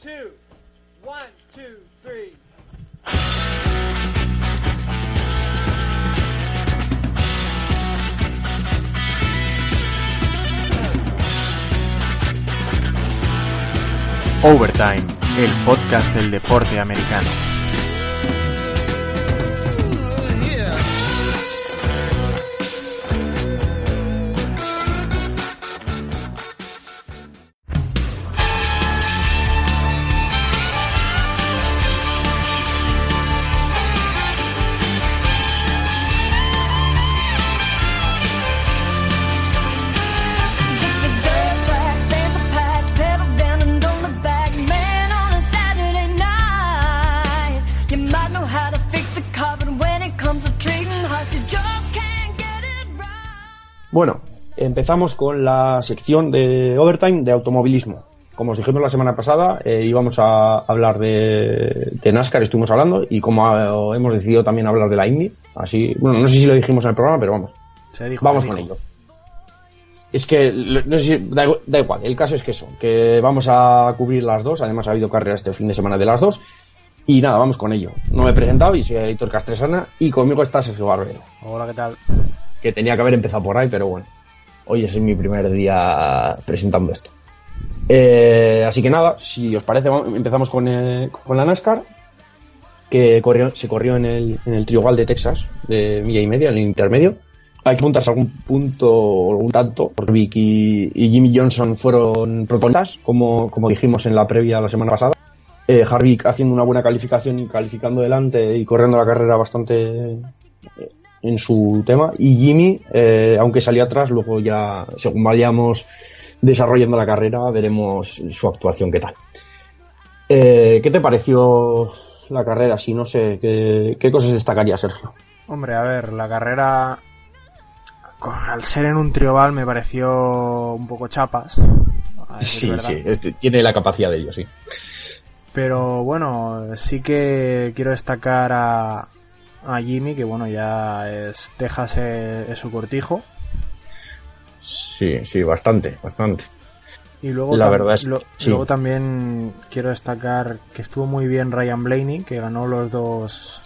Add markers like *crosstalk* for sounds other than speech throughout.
two, one, two, three. Overtime, el podcast del deporte americano. Empezamos con la sección de Overtime de automovilismo. Como os dijimos la semana pasada, eh, íbamos a hablar de, de NASCAR, estuvimos hablando, y como hemos decidido también hablar de la Indy, así, bueno, no sé si lo dijimos en el programa, pero vamos, Se dijo, vamos se con ello. Es que, no sé si, da igual, el caso es que eso, que vamos a cubrir las dos, además ha habido carreras este fin de semana de las dos, y nada, vamos con ello. No me he presentado y soy Editor Castresana, y conmigo está Sergio Barbero Hola, ¿qué tal? que tenía que haber empezado por ahí, pero bueno, hoy es mi primer día presentando esto. Eh, así que nada, si os parece, empezamos con, eh, con la NASCAR, que corrió, se corrió en el, en el de Texas, de milla y media, en el intermedio. Hay que apuntarse algún punto algún tanto, porque Vic y, y Jimmy Johnson fueron protagonistas, como, como dijimos en la previa la semana pasada. Eh, Harvick haciendo una buena calificación y calificando delante y corriendo la carrera bastante en su tema y Jimmy, eh, aunque salió atrás, luego ya, según vayamos desarrollando la carrera, veremos su actuación qué tal. Eh, ¿Qué te pareció la carrera? Si no sé, ¿qué, qué cosas destacaría Sergio? Hombre, a ver, la carrera, al ser en un trioval, me pareció un poco chapas. verdad. este, tiene la capacidad de ello, sí. Pero bueno, sí que quiero destacar a, a Jimmy, que bueno, ya es Texas es, es su cortijo. Sí, sí, bastante, bastante. Y luego, La verdad es- lo- sí. luego también quiero destacar que estuvo muy bien Ryan Blaney, que ganó los dos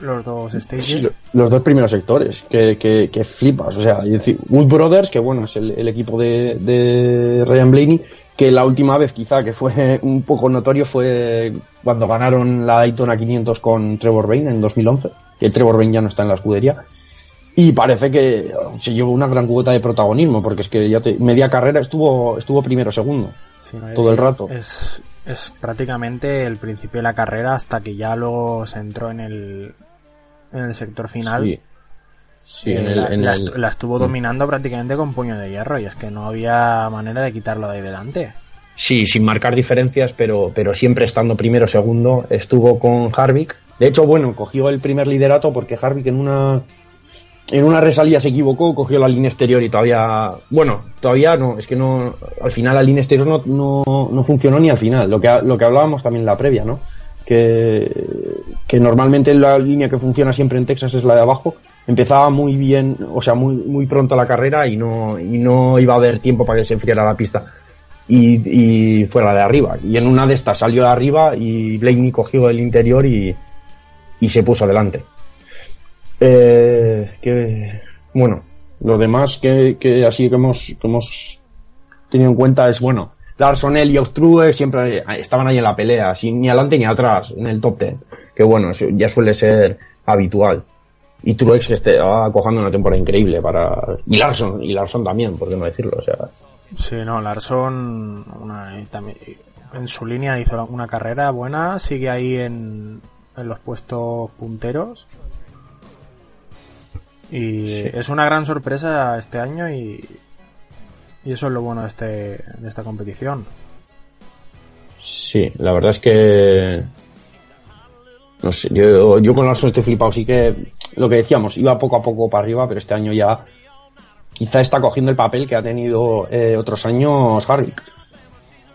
los dos stages. Sí, lo- los dos primeros sectores, que, que, que flipas. O sea, Wood Brothers, que bueno, es el, el equipo de, de Ryan Blaney, que la última vez quizá que fue *laughs* un poco notorio fue cuando ganaron la Daytona 500 con Trevor Bayne en 2011, que Trevor Bayne ya no está en la escudería. Y parece que se llevó una gran cuota de protagonismo, porque es que ya te- media carrera estuvo, estuvo primero segundo. Sí, no, todo el rato. Es, es prácticamente el principio de la carrera hasta que ya luego se entró en el, en el sector final. Sí, sí Eh, en el, la, en la el- estu- la estuvo dominando prácticamente con puño de hierro y es que no había manera de quitarlo de ahí delante. Sí, sin marcar diferencias, pero, pero siempre estando primero segundo. Estuvo con Harvick. De hecho, bueno, cogió el primer liderato porque Harvick en una en una resalida se equivocó, cogió la línea exterior y todavía, bueno, todavía no, es que no, al final la línea exterior no, no, no funcionó ni al final, lo que, lo que hablábamos también en la previa, ¿no? Que, que normalmente la línea que funciona siempre en Texas es la de abajo, empezaba muy bien, o sea, muy, muy pronto la carrera y no, y no iba a haber tiempo para que se enfriara la pista y, y fue la de arriba. Y en una de estas salió de arriba y Blaney cogió el interior y, y se puso adelante. Eh, que, bueno, lo demás que, que así que hemos, que hemos tenido en cuenta es, bueno, Larson, y Truex siempre estaban ahí en la pelea, sin ni adelante ni atrás, en el top 10. Que bueno, ya suele ser habitual. Y Truex que estaba cojando una temporada increíble para... Y Larson, y Larson también, por qué no decirlo, o sea... Sí, no, Larson una, también, en su línea hizo una carrera buena, sigue ahí en, en los puestos punteros. Y Sí. es una gran sorpresa este año y, y eso es lo bueno de, este, de esta competición. Sí, la verdad es que. No sé, yo, yo con Larson estoy flipado. Sí que lo que decíamos, iba poco a poco para arriba, pero este año ya quizá está cogiendo el papel que ha tenido eh, otros años Harvick.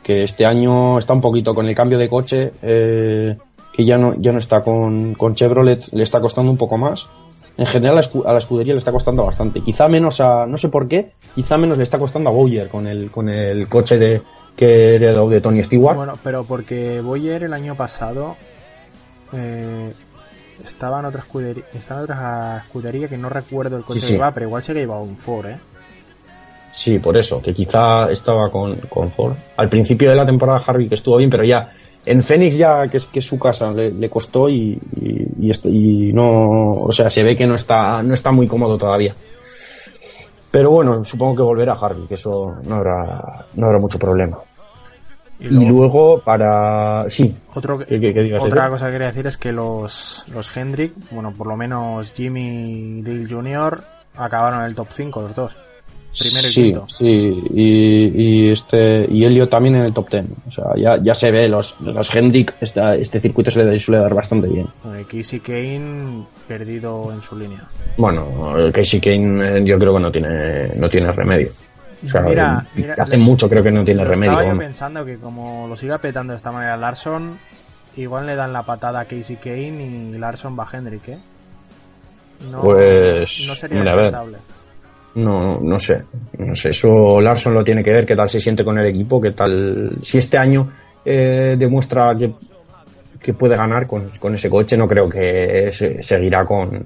Que este año está un poquito con el cambio de coche, eh, que ya no, ya no está con, con Chevrolet, le está costando un poco más. En general a la escu- a la escudería le está costando bastante. Quizá menos a, no sé por qué, quizá menos le está costando a Bowyer con el, con el coche de, que heredó de Tony Stewart. Bueno, pero porque Boyer el año pasado eh, estaba en otra escudería, estaba en otra escudería que no recuerdo el coche Sí, sí. que iba, pero igual se que llevaba un Ford, ¿eh? Sí, por eso, que quizá estaba con, con Ford. Al principio de la temporada Harvick estuvo bien, pero ya en Phoenix ya, que es, que es su casa, le, le costó y, y, y est- y no, o sea, se ve que no está, no está muy cómodo todavía. Pero bueno, supongo que volverá a Harvick, eso no habrá, no habrá mucho problema. Y Y luego, para, sí, otro, ¿qué- qué- qué digas, otra cosa que quería decir es que los, los Hendrick, bueno, por lo menos Jimmy Dale Jr. acabaron en el top 5 los dos. Primero y sí, quinto. sí, y, y este y Elliot también en el top 10. O sea, ya, ya se ve, los, los Hendrick, esta- este circuito se le suele dar bastante bien. Eh, Casey Kane perdido en su línea. Bueno, el Casey Kane eh, yo creo que no tiene, no tiene remedio. O sea, Mira, eh, mira, hace le- mucho creo que no tiene remedio. Estaba yo pensando que como lo siga petando de esta manera Larson, igual le dan la patada a Casey Kane y Larson va a Hendrick, ¿eh? No, Pues, no sería hombre, a ver. No, no sé. No sé, eso Larson lo tiene que ver, qué tal se siente con el equipo, qué tal. Si este año eh, demuestra que, que puede ganar con, con ese coche, no creo que se- seguirá con.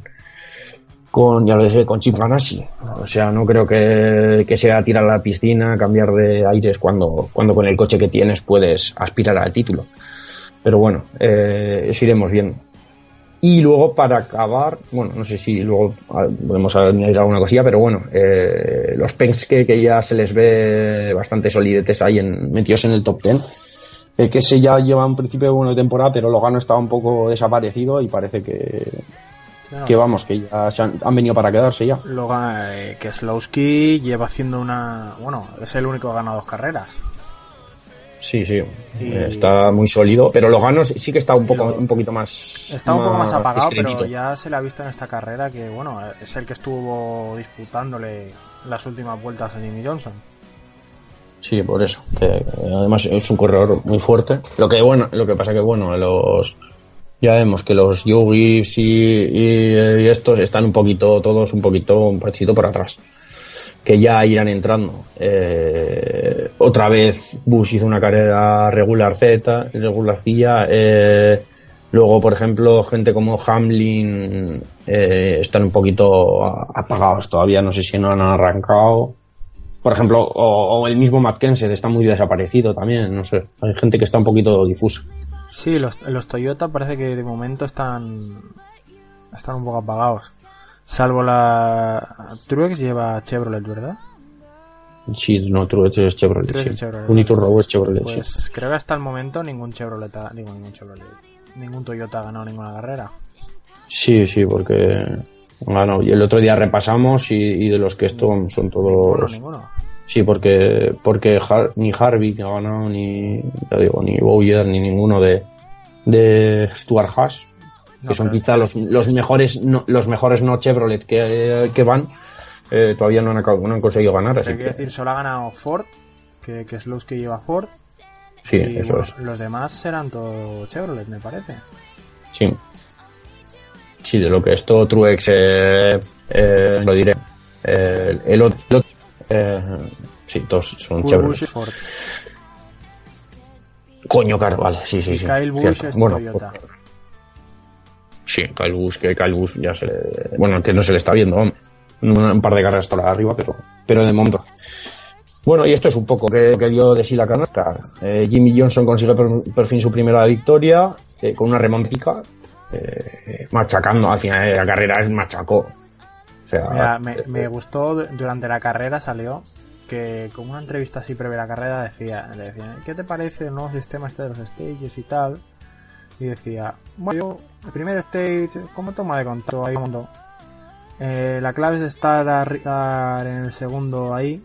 Con, ya lo dije, con Chip Ganassi. O sea, no creo que, que sea tirar a la piscina, cambiar de aires cuando, cuando con el coche que tienes puedes aspirar al título. Pero bueno, eh, eso iremos viendo. Y luego para acabar, bueno, no sé si luego ah, podemos añadir alguna cosilla, pero bueno, eh, los Penske que ya se les ve bastante solidetes ahí en, metidos en el top 10. El que se ya lleva un principio de buena temporada, pero Logano estaba un poco desaparecido y parece que, que vamos, que ya se han, han venido para quedarse ya. Luego, eh, Keselowski lleva haciendo una... Bueno, es el único que ha ganado dos carreras. Sí, sí, Y- está muy sólido, pero Logano sí sí que está un poco, un poquito más. Está un poco más apagado, discretito. pero ya se le ha visto en esta carrera que, bueno, es el que estuvo disputándole las últimas vueltas a Jimmy Johnson. Sí, por eso. Que además es un corredor muy fuerte. Lo que bueno, lo que pasa que bueno, los ya vemos que los Yugis y, y, y estos están un poquito, todos un poquito, un pachito por atrás. Que ya irán entrando. Eh, otra vez Bush hizo una carrera regular Z, regular cilla. Eh, luego, por ejemplo, gente como Hamlin eh, están un poquito apagados todavía. No sé si no han arrancado por ejemplo, o, el mismo Kenseth está muy desaparecido también, no sé. Hay gente que está un poquito difusa. Sí, los, los Toyota parece que de momento están están un poco apagados. Salvo la Truex lleva Chevrolet, ¿verdad? Sí, no, Truex es Chevrolet. Truex sí. es Chevrolet. Uniturbo es Chevrolet, sí. Pues creo que hasta el momento ningún Chevrolet, ha- digo ningún Chevrolet, ningún Toyota ha ganado ninguna carrera. Sí, sí, porque. Bueno, y el otro día repasamos y, y de los que esto son Ninguno, todos. ninguno. Sí, porque porque Har- ni Harvick ha ganado, ni. Ya digo, ni Bowyer, ni ninguno de. de Stuart Haas. Que son pero- quizá los, los mejores no, los mejores no Chevrolet que, que van. eh, todavía no han, acabado- no han conseguido ganar. Así quiero que, decir, solo ha ganado Ford, que, que es los que lleva Ford. sí, y eso bueno, es. los demás serán todo Chevrolet, me parece. Sí. Sí, de lo que esto Truex, eh, eh, lo diré. Eh, el otro, sí, todos son Chevrolet. Es Ford. Coño, claro, vale, sí, sí, sí. Kyle es bueno, Toyota. pues- sí, Kyle Busch, que Kyle Busch ya se le- bueno, que no se le está viendo, vamos. un, par de carreras por arriba, pero, pero de momento. Bueno, y esto es un poco que, que dio de sí la canasta. Eh, Jimmy Johnson consigue por, por fin su primera victoria eh, con una remontica, eh, machacando. Al final de la carrera es machacó. O sea, Mira, me, eh, me gustó du- durante la carrera salió que con una entrevista así previa a la carrera decía, le decían, ¿qué te parece el nuevo sistema este de los stages y tal? Y decía, bueno, yo, el primer stage, ¿cómo toma de contacto ahí? Mundo? Eh, la clave es estar, arri- estar en el segundo ahí,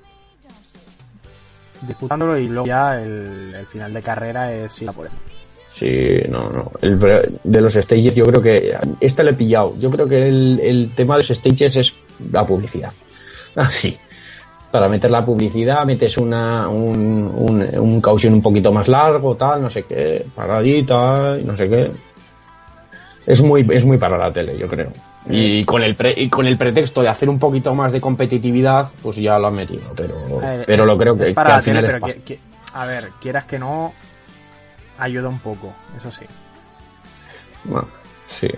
disputándolo y luego ya el, final de carrera es ir a por él. Sí, no, no. El, de los stages yo creo que... Esta le he pillado. Yo creo que el, el tema de los stages es la publicidad. *laughs* Así. Para meter la publicidad metes una, un, un, un caution un poquito más largo, tal, no sé qué, paradita, no sé qué. Es muy, es muy para la tele, yo creo. Y con el pre- y con el pretexto de hacer un poquito más de competitividad, pues ya lo han metido. Pero, ver, pero lo creo que, es para que al final tele, pero que- que- a ver, quieras que no, ayuda un poco, eso sí. Bueno, sí.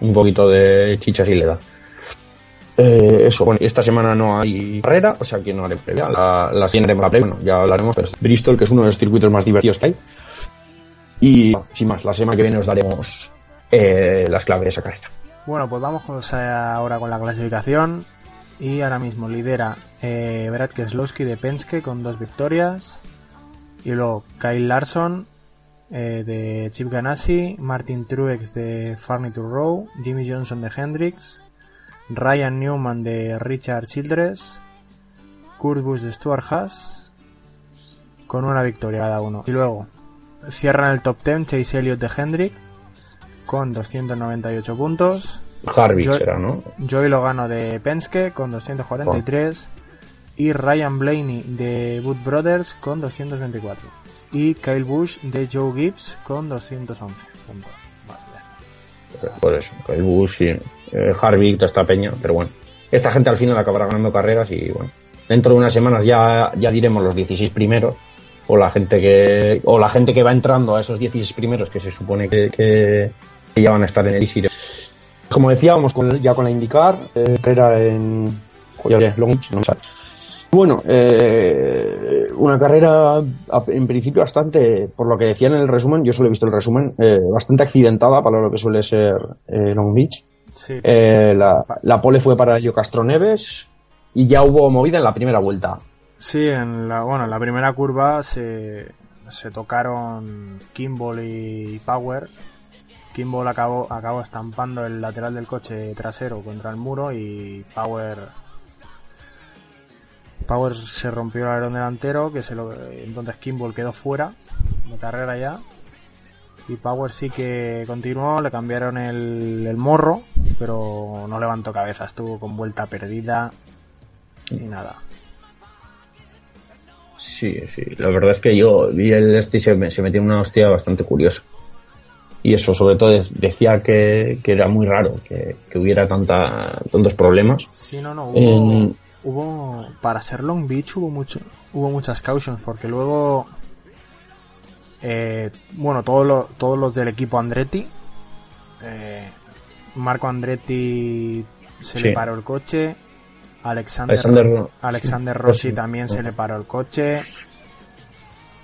Un poquito de chicha sí le da. Eh, eso, bueno, esta semana no hay carrera, o sea que no haremos previa. La, la siguiente la previa, bueno, ya hablaremos, pero Bristol, que es uno de los circuitos más divertidos que hay. Y sin más, la semana que viene os daremos eh, las claves de esa carrera. Bueno, pues vamos con- ahora con la clasificación. Y ahora mismo lidera eh, Brad Keselowski de Penske con dos victorias. Y luego Kyle Larson eh, de Chip Ganassi, Martin Truex de Furniture Row, Jimmy Johnson de Hendrix, Ryan Newman de Richard Childress, Kurt Busch de Stuart Haas, con una victoria cada uno. Y luego cierran el top 10 Chase Elliott de Hendrick con 298 puntos. Harvick será, ¿no? Joey Logano de Penske con 243 y Ryan Blaney de Wood Brothers con 224 y Kyle Busch de Joe Gibbs con 211 puntos. Vale, ya está. Por eso, el Bush, sí. Eh, Harvick, toda esta peña, pero bueno. Esta gente al final acabará ganando carreras y bueno. Dentro de unas semanas ya, ya diremos los 16 primeros. O la gente que, o la gente que va entrando a esos 16 primeros que se supone que, que, que ya van a estar en el Easy. Como decía, vamos con, ya con la IndyCar, eh, carrera en, joder, Long Beach, no me sale. Bueno, eh, una carrera en principio bastante, por lo que decían en el resumen, yo solo he visto el resumen, eh, bastante accidentada para lo que suele ser eh, Long Beach. Sí, Eh, la, la pole fue para Elio Castro Neves y ya hubo movida en la primera vuelta. sí, en la bueno, en la primera curva se, se tocaron Kimball y Power. Kimball acabó, estampando el lateral del coche trasero contra el muro y Power Power se rompió el alerón delantero, que se lo, entonces Kimball quedó fuera de carrera ya. Y Power sí que continuó, le cambiaron el, morro, pero no levantó cabeza, estuvo con vuelta perdida y nada. Sí, sí, la verdad es que yo vi el este y se, me- se metió una hostia bastante curiosa. Y eso, sobre todo, de- decía que, que era muy raro que, que hubiera tanta, tantos problemas. Sí, no, no, hubo, hubo para ser Long Beach hubo mucho, hubo muchas cautions porque luego eh, bueno, todos los, todos los del equipo Andretti eh, Marco Andretti se Sí. le paró el coche Alexander, Alexander, Rossi Rossi. también se le paró el coche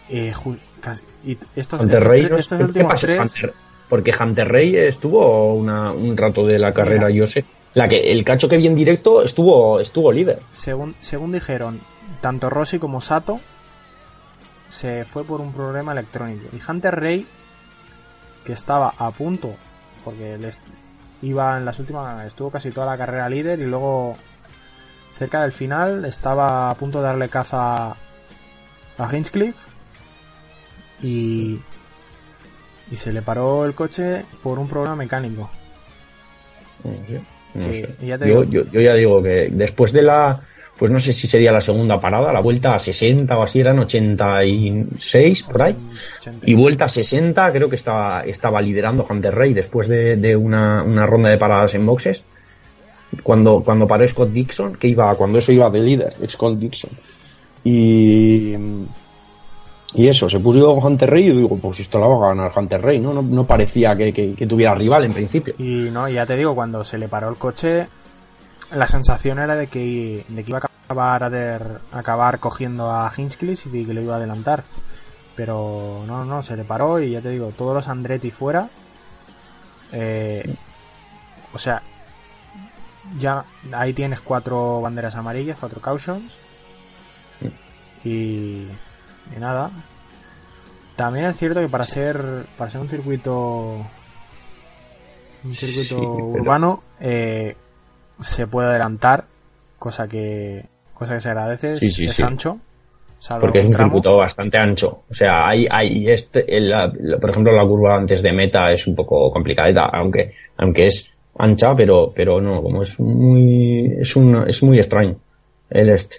y, ju- casi- y estos, Hunter estos ¿Qué últimos pasa? tres Hunter- porque Hunter Rey estuvo una- un rato de la carrera, yo sé. La que, el cacho que vi en directo estuvo, estuvo líder. según, según dijeron, tanto Rossi como Sato se fue por un problema electrónico. Y Hunter Rey, que estaba a punto, porque les iba en las últimas, estuvo casi toda la carrera líder y luego cerca del final estaba a punto de darle caza a Hinchcliffe y, y se le paró el coche por un problema mecánico. No Que- sé. y ya te yo, yo- yo ya digo que después de la, pues no sé si sería la segunda parada, la vuelta a 60 o así eran 86 por ahí. 80. Y vuelta a 60 creo que estaba, estaba liderando Hunter Rey después de, de una, una ronda de paradas en boxes. Cuando, cuando paró Scott Dixon, que iba, cuando eso iba de líder, Scott Dixon. Y, y eso, se puso Hunter Rey y digo, pues esto la va a ganar Hunter Rey, ¿no? No, no parecía que, que- que tuviera rival en principio. Y no, ya te digo, cuando se le paró el coche, la sensación era de que, de que iba a acabar, a acabar cogiendo a Hinchcliffe y que lo iba a adelantar. Pero no, no, se le paró y ya te digo, todos los Andretti fuera. Eh, o sea, ya ahí tienes cuatro banderas amarillas, cuatro cautions. Y, y nada. También es cierto que para ser para ser un circuito un circuito Sí, pero- urbano eh, se puede adelantar, cosa que cosa que se agradece, Sí, es, sí, es sí. ancho. Porque es un tramo. circuito bastante ancho. O sea, hay, hay este, el- la- la- por ejemplo, la curva antes de meta es un poco complicada, aunque, aunque es ancha, pero, pero no, como es muy, es un, es muy extraño el este.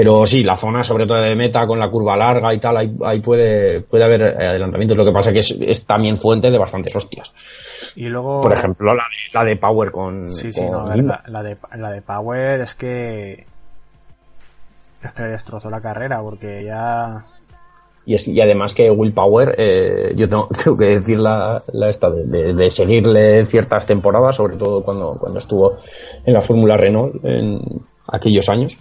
Pero sí, la zona sobre todo de meta con la curva larga y tal, ahí, ahí puede, puede haber adelantamientos. Lo que pasa que es, es también fuente de bastantes hostias. Y luego Por ejemplo, la de, la de Power con, Sí, sí, no, ver, la, la de, la de Power es que. Es que le destrozó la carrera porque ya. Y, es, y además que Will Power, eh, yo tengo, *laughs* tengo que decir la, la esta de, de- de seguirle ciertas temporadas, sobre todo cuando, cuando estuvo en la Fórmula Renault en aquellos años.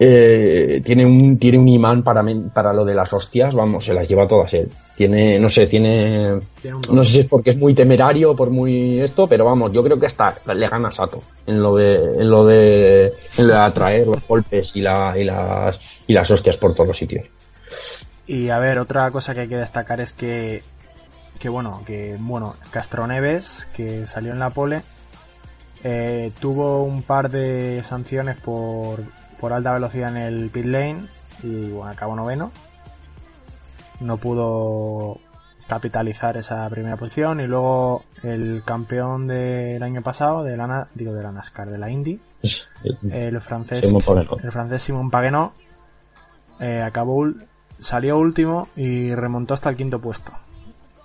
Eh, tiene un tiene un imán para para lo de las hostias, vamos, se las lleva todas él. Tiene, no sé, tiene no sé si es porque es muy temerario, por muy esto, pero vamos, yo creo que hasta le gana a Sato en lo de en lo de en lo de atraer los golpes y la y las y las hostias por todos los sitios. Y a ver, otra cosa que hay que destacar es que, que bueno, que bueno, Castroneves, que salió en la pole, eh, tuvo un par de sanciones por, por alta velocidad en el pit lane y bueno, acabó noveno. No pudo capitalizar esa primera posición y luego el campeón del año pasado de la digo de la NASCAR de la Indy *laughs* el francés el francés Simon Pagenaud eh, acabó salió último y remontó hasta el quinto puesto.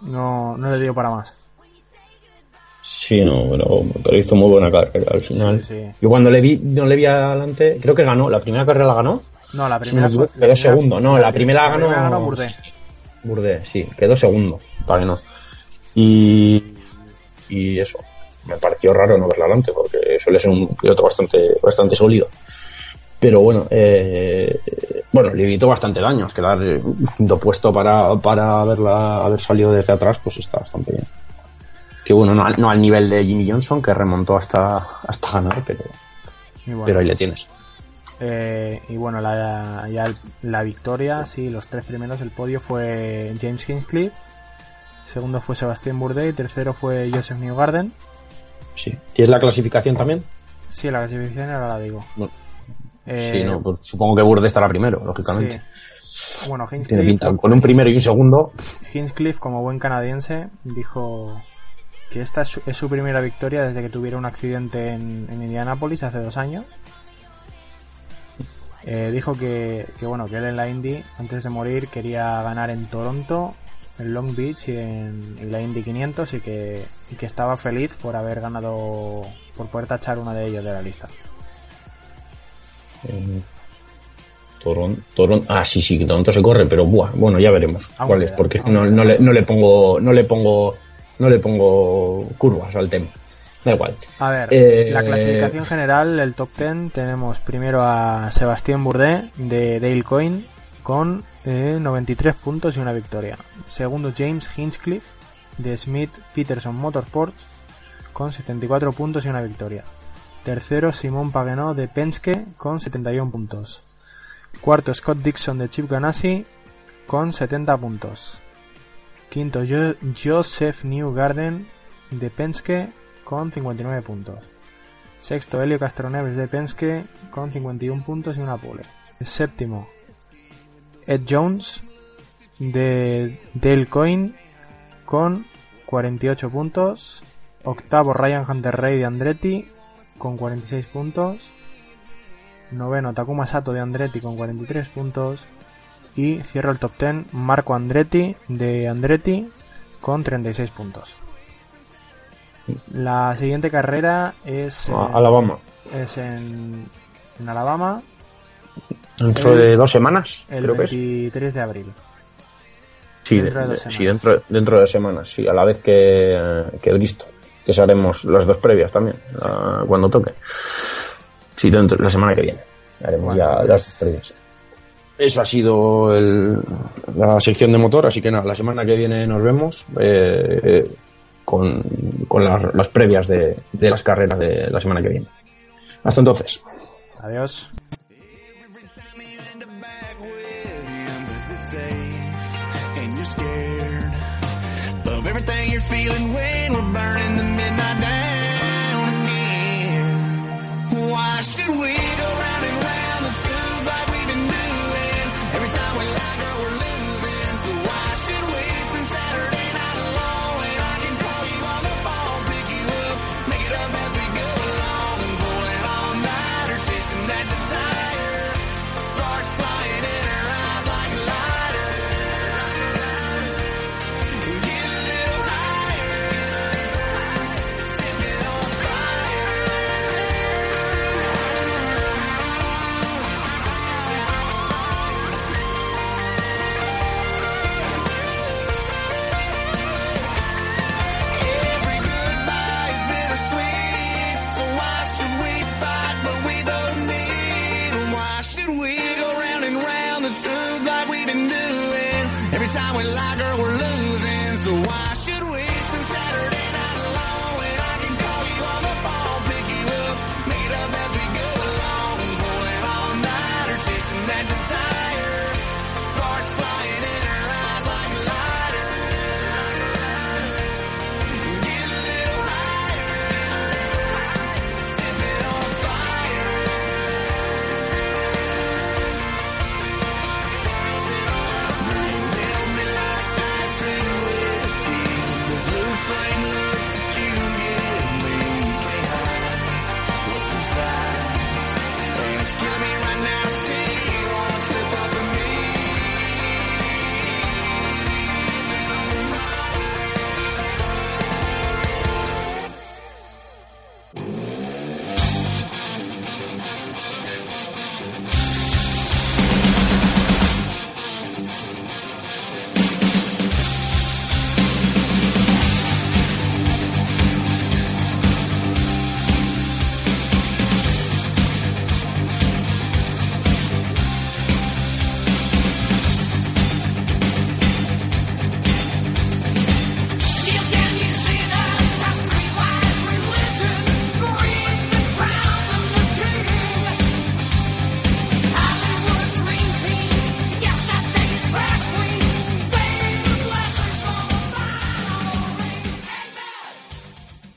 No no le dio para más Sí, no, pero, pero hizo muy buena carrera al final. Sí, sí. Yo cuando le vi, no le vi adelante, creo que ganó, la primera carrera la ganó. no la primera quedó segundo, no, la primera ganó. primera ganó. Burde, sí, quedó segundo, para no. Y, y eso, me pareció raro no verla adelante, porque suele ser un piloto bastante, bastante sólido. Pero bueno, eh, bueno, le evitó bastante daños, quedar eh, un quinto puesto para, para haberla, haber salido desde atrás, pues está bastante bien. Que bueno, no, al- no al nivel de Jimmy Johnson, que remontó hasta, hasta ganar, pero, y bueno, pero ahí le tienes. eh, y bueno la, ya la victoria sí los tres primeros el podio fue James Hinchcliffe segundo fue Sebastián Bourdais tercero fue Joseph Newgarden Sí. ¿Tienes la clasificación también? sí la clasificación ahora la digo No. Eh, sí, no, pues supongo que Burde estará primero, lógicamente. sí. bueno Tiene Hinchcliffe pinta. Con un primero y un segundo, Hinchcliffe, como buen canadiense, dijo que esta es su, es su primera victoria desde que tuviera un accidente en, en Indianápolis hace dos años. Eh, dijo que, que, bueno que él en la Indy antes de morir quería ganar en Toronto, en Long Beach y en, en la Indy 500 y que, y que estaba feliz por haber ganado, por poder tachar una de ellos de la lista. Eh, Toron, Toron, ah, sí, sí, que Toronto se corre, pero buah, bueno, ya veremos Aún cuál es, porque aún no, no, le, no le pongo, no le pongo, no le pongo curvas al tema. Da igual. A ver, Eh, la clasificación general, el top 10, tenemos primero a Sebastián Bourdais de Dale Coin con eh, 93 puntos y una victoria. Segundo James Hinchcliffe de Smith Peterson Motorsports con 74 puntos y una victoria. Tercero Simón Pagenaud de Penske con 71 puntos. Cuarto Scott Dixon de Chip Ganassi con 70 puntos. Quinto Jo- Joseph Newgarden de Penske con 59 puntos. Sexto Helio Castroneves de Penske con 51 puntos y una pole. Séptimo Ed Jones de Dale Coin con 48 puntos. Octavo Ryan Hunter Ray de Andretti con 46 puntos. Noveno Takuma Sato de Andretti con 43 puntos. Y cierra el top 10 Marco Andretti de Andretti con 36 puntos. La siguiente carrera es, A- en- Alabama. es en, en Alabama Dentro el- de dos semanas, el creo que es. 23 de abril. Sí, dentro de sí, semanas. dentro, dentro de dos semanas, sí, a la vez que, que Bristo, que haremos las dos previas también, la- cuando toque. Sí, dentro, la semana que viene. Haremos Bueno, ya pues- las dos previas. Eso ha sido el- la sección de motor, así que nada, la semana que viene nos vemos eh, con, con las, las previas de, de las carreras de la semana que viene. Hasta entonces. Adiós. and you're scared of everything you're feeling when we're burning the midnight down again. Why should we go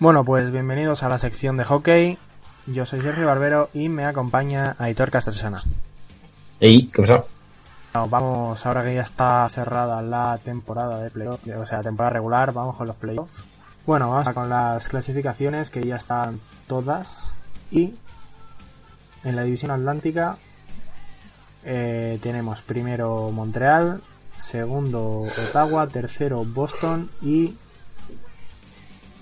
Bueno, pues bienvenidos a la sección de hockey. Yo soy Sergio Barbero y me acompaña Aitor Castresana. Ey, ¿qué pasa? Vamos, ahora que ya está cerrada la temporada de playoff, o sea, temporada regular, vamos con los playoffs. Bueno, vamos con las clasificaciones que ya están todas. Y en la división atlántica eh, tenemos primero Montreal, segundo Ottawa, tercero Boston y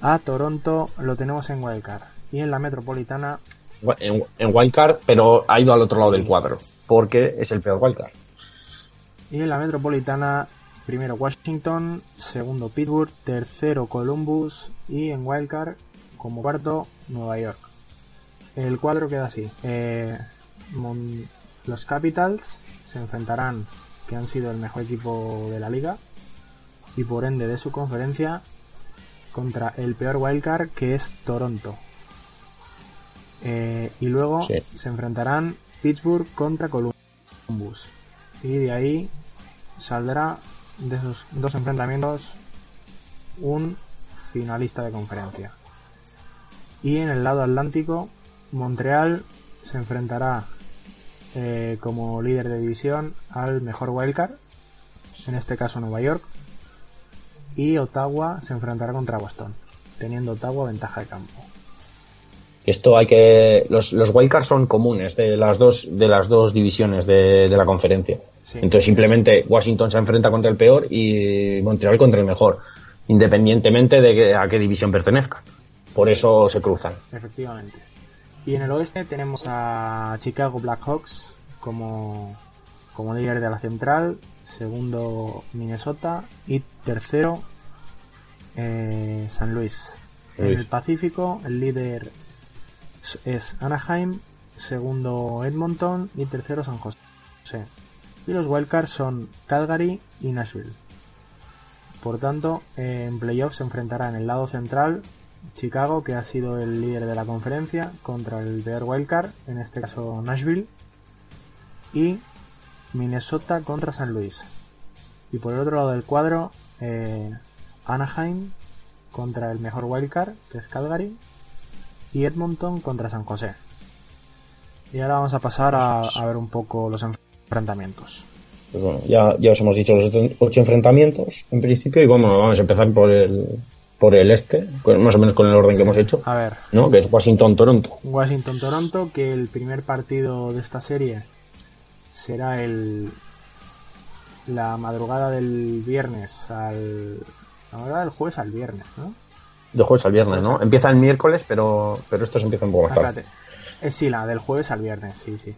a Toronto lo tenemos en Wildcard. Y en la metropolitana En, en Wildcard, pero ha ido al otro lado del cuadro, porque es el peor Wildcard. Y en la metropolitana, primero Washington, segundo Pittsburgh, tercero Columbus y en Wildcard, como cuarto, Nueva York. El cuadro queda así. Eh, los Capitals se enfrentarán, que han sido el mejor equipo de la liga, y por ende de su conferencia, contra el peor Wildcard, que es Toronto. Eh, y luego Sí. se enfrentarán Pittsburgh contra Columbus. Y de ahí saldrá de esos dos enfrentamientos un finalista de conferencia. Y en el lado atlántico, Montreal se enfrentará eh, como líder de división al mejor wildcard, en este caso Nueva York. Y Ottawa se enfrentará contra Boston, teniendo Ottawa ventaja de campo. Esto hay que. Los, los wildcards son comunes de las dos, de las dos divisiones de, de la conferencia. Sí. Entonces simplemente Washington se enfrenta contra el peor y Montreal contra el mejor, independientemente de que- a qué división pertenezca. Por eso se cruzan. Efectivamente. Y en el oeste tenemos a Chicago Blackhawks como, como líder de la central, segundo Minnesota y tercero eh, San Luis. En el Pacífico el líder es- Anaheim, segundo Edmonton y tercero San José. Y los wildcards son Calgary y Nashville. Por tanto, en playoffs se enfrentará en el lado central Chicago, que ha sido el líder de la conferencia, contra el peor wildcard, en este caso Nashville, y Minnesota contra San Luis. Y por el otro lado del cuadro, eh, Anaheim contra el mejor wildcard, que es Calgary, y Edmonton contra San José. Y ahora vamos a pasar a, a ver un poco los enfrentamientos. Pues bueno, ya, ya os hemos dicho los ocho- enfrentamientos en principio y bueno, vamos a empezar por el, por el este, más o menos con el orden que hemos hecho, A ver, ¿no? Que es Washington-Toronto. Washington-Toronto, que el primer partido de esta serie será el la madrugada del viernes al la madrugada del jueves al viernes, ¿no? De jueves al viernes, ¿no? Empieza el miércoles, pero, pero estos empiezan un poco más tarde. Eh, sí, la del jueves al viernes, sí, sí.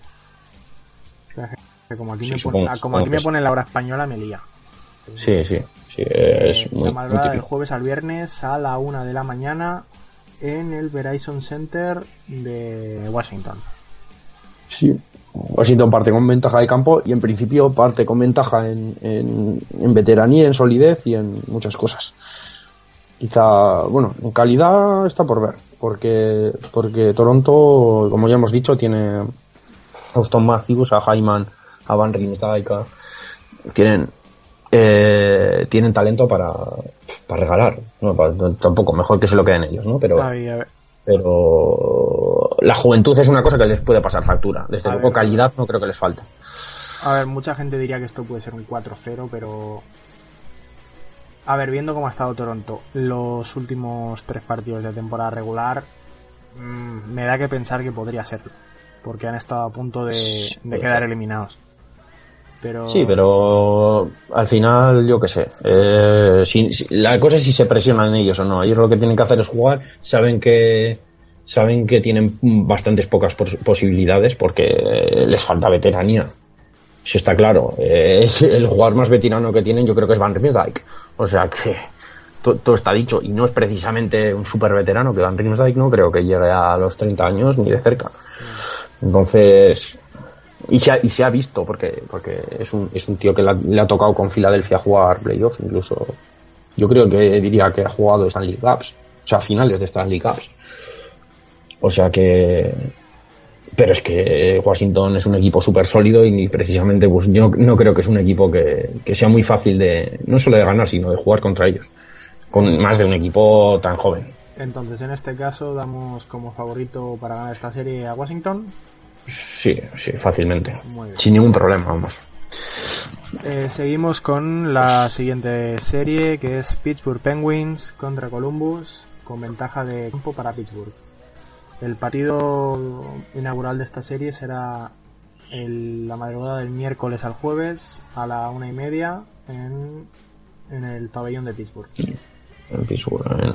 Como aquí, Sí, me, supongo- ah, como aquí me pone la hora española, me lía. Sí, sí, sí, es Eh, muy, la muy madrugada del jueves al viernes a la una de la mañana en el Verizon Center de Washington. Sí, Washington parte con ventaja de campo y en principio parte con ventaja en, en, en veteranía, en solidez y en muchas cosas. Quizá, bueno, en calidad está por ver, porque, porque Toronto, como ya hemos dicho, tiene a Austin Matthews, a Hyman, a Van Riemsdyk, tienen eh, tienen talento para, para regalar. No, para- tampoco, mejor que se lo queden ellos, ¿no? Pero, Ay, pero la juventud es una cosa que les puede pasar factura. Desde A luego, ver. calidad no creo que les falte. A ver, mucha gente diría que esto puede ser un 4-0, pero... A ver, viendo cómo ha estado Toronto los últimos tres partidos de temporada regular, mm, me da que pensar que podría serlo. Porque han estado a punto de, quedar ser. eliminados. Pero... Sí, pero al final, yo qué sé. eh, si- si- la cosa es si se presionan ellos o no. Ellos lo que tienen que hacer es jugar. Saben que saben que tienen bastantes pocas pos- posibilidades porque eh, les falta veteranía. Eso está claro. Eh, es el jugador más veterano que tienen, yo creo que es Van Riemsdyk. O sea que to- todo está dicho. Y no es precisamente un super veterano, que Van Riemsdyk no creo que llegue a los 30 años ni de cerca. Entonces, y se ha, y se ha visto, porque, porque es, un, es un tío que le ha, le ha tocado con Filadelfia jugar playoff, incluso yo creo que diría que ha jugado Stanley Cups, o sea, finales de Stanley Cups. O sea que... Pero es que Washington es un equipo súper sólido y precisamente pues yo no creo que es un equipo que, que sea muy fácil de, no solo de ganar, sino de jugar contra ellos. Con más de un equipo tan joven. Entonces, en este caso, damos como favorito para ganar esta serie a Washington. Sí, sí, fácilmente. Sin ningún problema, vamos. Eh, seguimos con la siguiente serie, que es Pittsburgh Penguins contra Columbus, con ventaja de campo para Pittsburgh. El partido inaugural de esta serie será el- la madrugada del miércoles al jueves a la una y media en, en el pabellón de Pittsburgh. En Pittsburgh, en.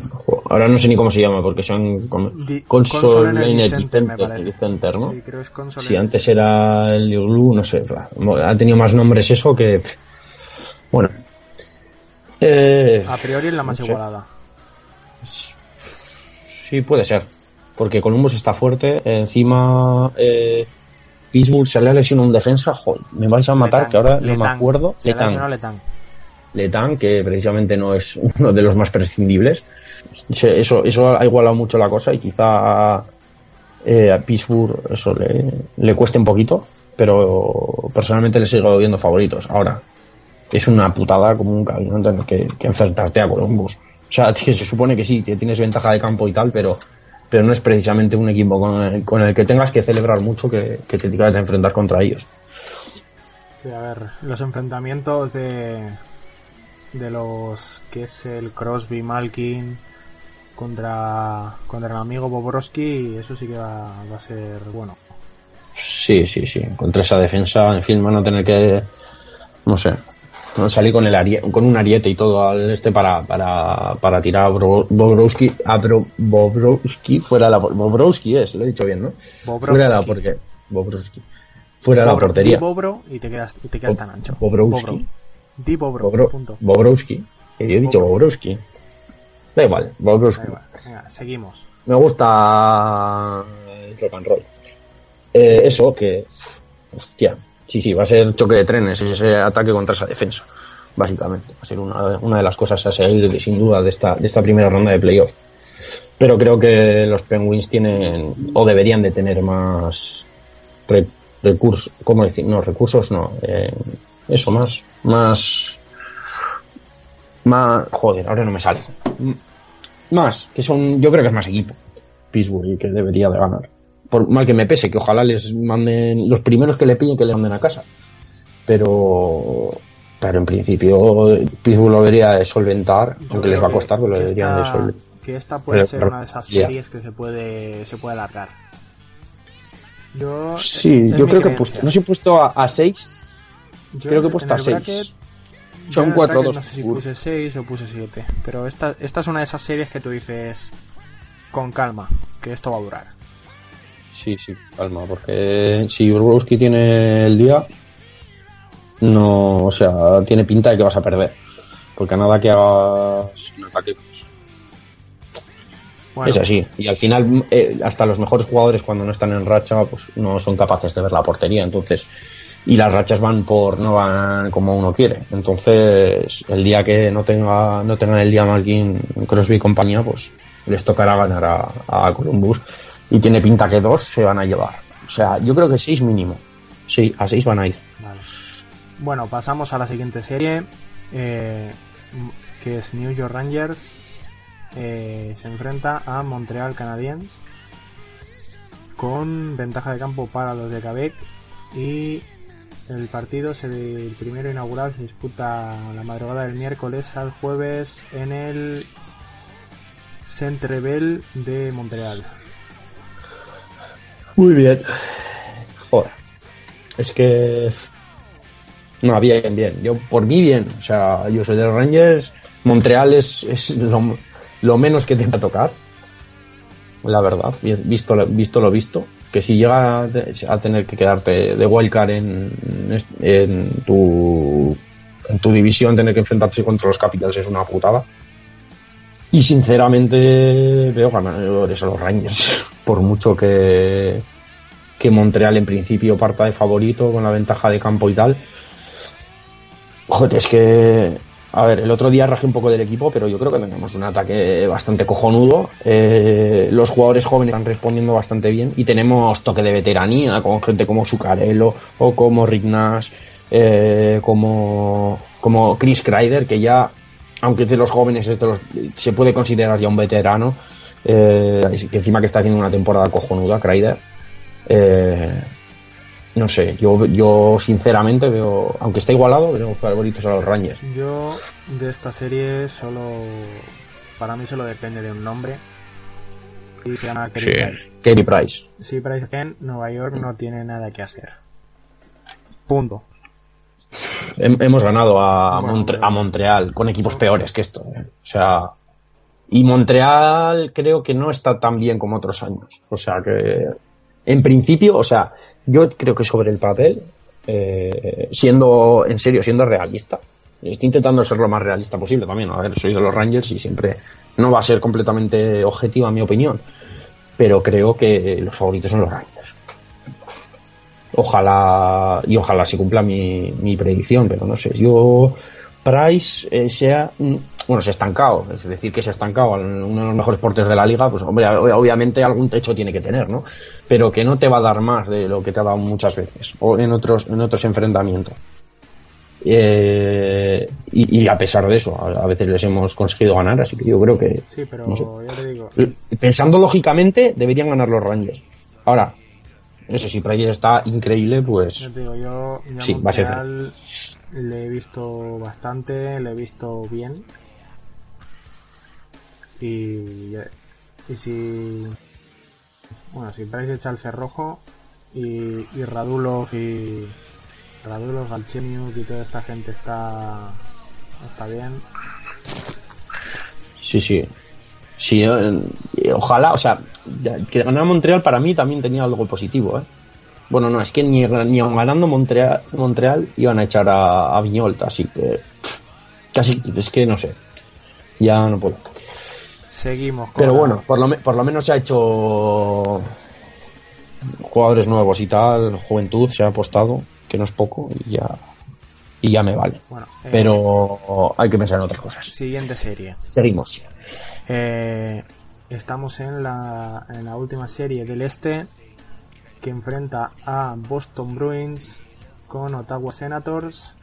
Ahora no sé ni cómo se llama, porque son con, Di- Console, Console Energy Energy Center, ¿no? Sí, creo que es console. Si antes era el Igloo, no sé, ha tenido más nombres eso que... Bueno. Eh, A priori es la más no sé. igualada. Sí, puede ser. Porque Columbus está fuerte. Encima, eh, Pittsburgh se le ha lesionado un defensa. Joder, me vais a matar, Letang, que ahora no me acuerdo. Se Letang. Letang. Letang, que precisamente no es *laughs* uno de los más prescindibles. Eso, eso ha igualado mucho la cosa y quizá eh, a Pittsburgh eso le, le cueste un poquito, pero personalmente le sigo viendo favoritos. Ahora, es una putada como un no tener que, que enfrentarte a Columbus. O sea, *laughs* que se supone que sí, que tienes ventaja de campo y tal, pero, pero no es precisamente un equipo con el, con el que tengas que celebrar mucho que, que te tengas que enfrentar contra ellos. Sí, a ver, los enfrentamientos de de los que es el Crosby Malkin contra contra el amigo Bobrovsky, eso sí que va, va a ser bueno. Sí, sí, sí. Contra esa defensa, en fin, van a tener que, no sé, salir con el arie- con un ariete y todo al este para, para, para tirar a Bro- Bobrovsky, a Bro- Bobrovsky fuera de la Bobrovsky es, lo he dicho bien, ¿no? Bobrovsky. Fuera de la porque Bobrovsky. Fuera de la portería. Di Bobro y te quedas y te quedas tan ancho. Bobrovsky. Bobro. Di Bobro, Bobro- punto. Bobrovsky. Que yo he dicho Bobrovsky. Da igual, Bobrovsky. Da igual. Venga, seguimos. Me gusta el rock and roll. Eh, eso, que. Hostia. Sí, sí, va a ser choque de trenes ese ataque contra esa defensa. Básicamente. Va a ser una, una de las cosas a seguir, sin duda, de esta, de esta primera ronda de playoff. Pero creo que los Penguins tienen, o deberían de tener más re- recursos, ¿cómo decir? No, recursos no. eh, eso, más, más, más, joder, ahora no me sale. Más, que son, yo creo que es más equipo. Pittsburgh y que debería de ganar. Por mal que me pese, que ojalá les manden, los primeros que le pillen que le manden a casa. Pero, pero en principio Pittsburgh lo debería de solventar, Yo aunque les va a costar, pero lo deberían de solventar. Que esta puede Pero- ser pero- una de esas series que se puede se puede alargar. Yo Sí, yo creo que he puesto, no sé si he puesto a 6, Yo creo que he puesto a el 6. bracket- yo Son en el 4 bracket 2 No sé si puse 6 o puse 7. Pero esta, esta es una de esas series que tú dices con calma, que esto va a durar. Sí, sí, calma, porque si Bobrovsky tiene el día, no, o sea, tiene pinta de que vas a perder. Porque nada que hagas un ataque, pues, Bueno. Es así. Y al final, eh, hasta los mejores jugadores cuando no están en racha, pues no son capaces de ver la portería. Entonces, y las rachas van por, no van como uno quiere. Entonces, el día que no tenga, no tengan el día Malkin, Crosby y compañía, pues les tocará ganar a, a Columbus. Y tiene pinta que dos se van a llevar. O sea, yo creo que seis mínimo. Sí, a seis van a ir. Bueno, pasamos a la siguiente serie, eh, que es New York Rangers. eh, se enfrenta a Montreal Canadiens con ventaja de campo para los de Quebec y el partido se el primero inaugural se disputa la madrugada del miércoles al jueves en el Centre Bell de Montreal. Muy bien. Joder. Es que. No, bien, bien. Yo, por mí, bien. O sea, yo soy de los Rangers. Montreal es, es lo, lo menos que te va a tocar. La verdad, visto, visto lo visto. Que si llega a tener que quedarte de wildcard en, en, tu, en tu división, tener que enfrentarse contra los Capitals es una putada. Y sinceramente veo ganadores a los Rangers. Por mucho que, que Montreal en principio parta de favorito con la ventaja de campo y tal. Joder, es que. A ver, el otro día rajé un poco del equipo, pero yo creo que tenemos un ataque bastante cojonudo. Eh, los jugadores jóvenes están respondiendo bastante bien y tenemos toque de veteranía con gente como Zuccarello o como Rick Nash, eh, como, como Chris Kreider, que ya, aunque es de los jóvenes, es de los, se puede considerar ya un veterano, eh, que encima que está haciendo una temporada cojonuda, Kreider. Eh, no sé, yo, yo sinceramente veo, aunque está igualado, veo favoritos a los Rangers. Yo de esta serie solo. Para mí solo depende de un nombre. Y se llama Kerry Price. Kerry Price. Si Price está en Nueva York no tiene nada que hacer. Punto. Hem- hemos ganado a, Bueno, Montre- bueno. a Montreal con equipos peores que esto. eh. O sea, y Montreal creo que no está tan bien como otros años. O sea que, en principio, o sea, yo creo que sobre el papel, eh, siendo, en serio, siendo realista, estoy intentando ser lo más realista posible también. A ver, soy de los Rangers y siempre no va a ser completamente objetiva mi opinión. Pero creo que los favoritos son los Rangers. Ojalá, y ojalá se cumpla mi, predicción, pero no sé. Yo, Price eh, sea, bueno, se ha estancado, es decir, que se ha estancado, uno de los mejores portes de la liga, pues hombre, ob- obviamente algún techo tiene que tener, ¿no? Pero que no te va a dar más de lo que te ha dado muchas veces, o en otros, en otros enfrentamientos. Eh, y, y a pesar de eso, a, a veces les hemos conseguido ganar, así que yo creo que, Sí, pero No sé. ya te digo. pensando lógicamente, deberían ganar los Rangers. Ahora, eso si Price está increíble, pues Ya te digo, yo ya Sí, va a ser le he visto bastante, le he visto bien. Y, y si. Bueno, si Price echa el cerrojo y, y Radulov y. Radulov, Galchenyuk y toda esta gente está. Está bien. Sí, sí. Sí, eh, eh, ojalá, o sea, que ganara Montreal para mí también tenía algo positivo, ¿eh? Bueno, no, es que ni, ni ganando Montreal, Montreal iban a echar a, a Viñolt, así que casi, es que no sé, ya no puedo. Seguimos con Pero bueno, por lo, por lo menos se ha hecho jugadores nuevos y tal, juventud se ha apostado, que no es poco, y ya, y ya me vale. Bueno, eh, Pero hay que pensar en otras cosas. Siguiente serie. Seguimos. Eh, estamos en la, en la última serie del este que enfrenta a Boston Bruins con Ottawa Senators,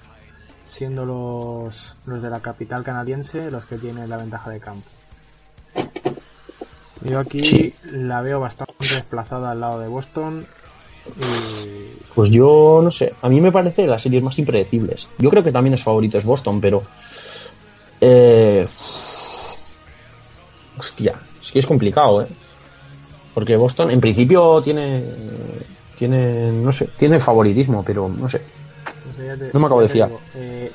siendo los, los de la capital canadiense los que tienen la ventaja de campo. Yo aquí Sí. la veo bastante desplazada al lado de Boston y Pues yo no sé, a mí me parece las series más impredecibles. Yo creo que también es favorito es Boston, pero eh, hostia, es que es complicado, ¿eh? Porque Boston en principio tiene tiene no sé, tiene favoritismo, pero no sé. No te- me acabo de fiar. digo, eh,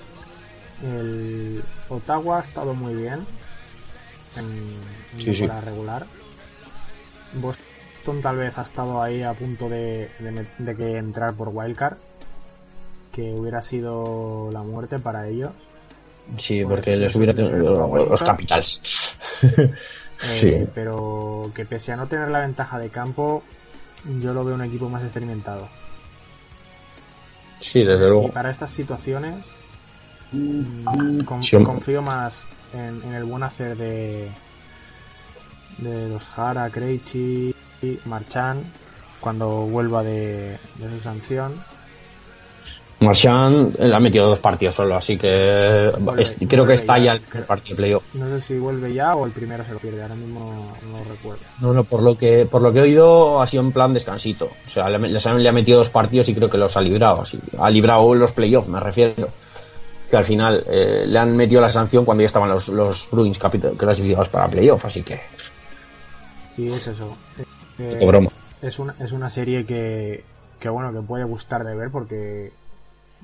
el Ottawa ha estado muy bien en, Sí, sí. regular. Boston tal vez ha estado ahí a punto de, de met- de que entrar por Wildcard, que hubiera sido la muerte para ellos. Sí, Bueno, porque les hubiera los sí. capitals. *laughs* Eh, Sí. Pero que pese a no tener la ventaja de campo, yo lo veo un equipo más experimentado. Sí, desde Y luego. para estas situaciones, mm, con- Sí, hombre. confío más en, en el buen hacer de, de los Jara, Krejci, Marchand cuando vuelva de, de su sanción. Marchand le ha metido dos partidos solo, así que Vuelve- es- creo que está ya. ya el primer partido de playoff. No sé si vuelve ya o el primero se lo pierde, ahora mismo no, recuerdo. No, no, por lo que por lo que he oído ha sido en plan descansito. O sea, le ha metido dos partidos y creo que los ha librado. Así, ha librado los playoffs, me refiero. Que al final eh, le han metido la sanción cuando ya estaban los, los Bruins clasificados para playoff, así que Y es eso. Eh, broma. es una, es una serie que, que bueno que puede gustar de ver porque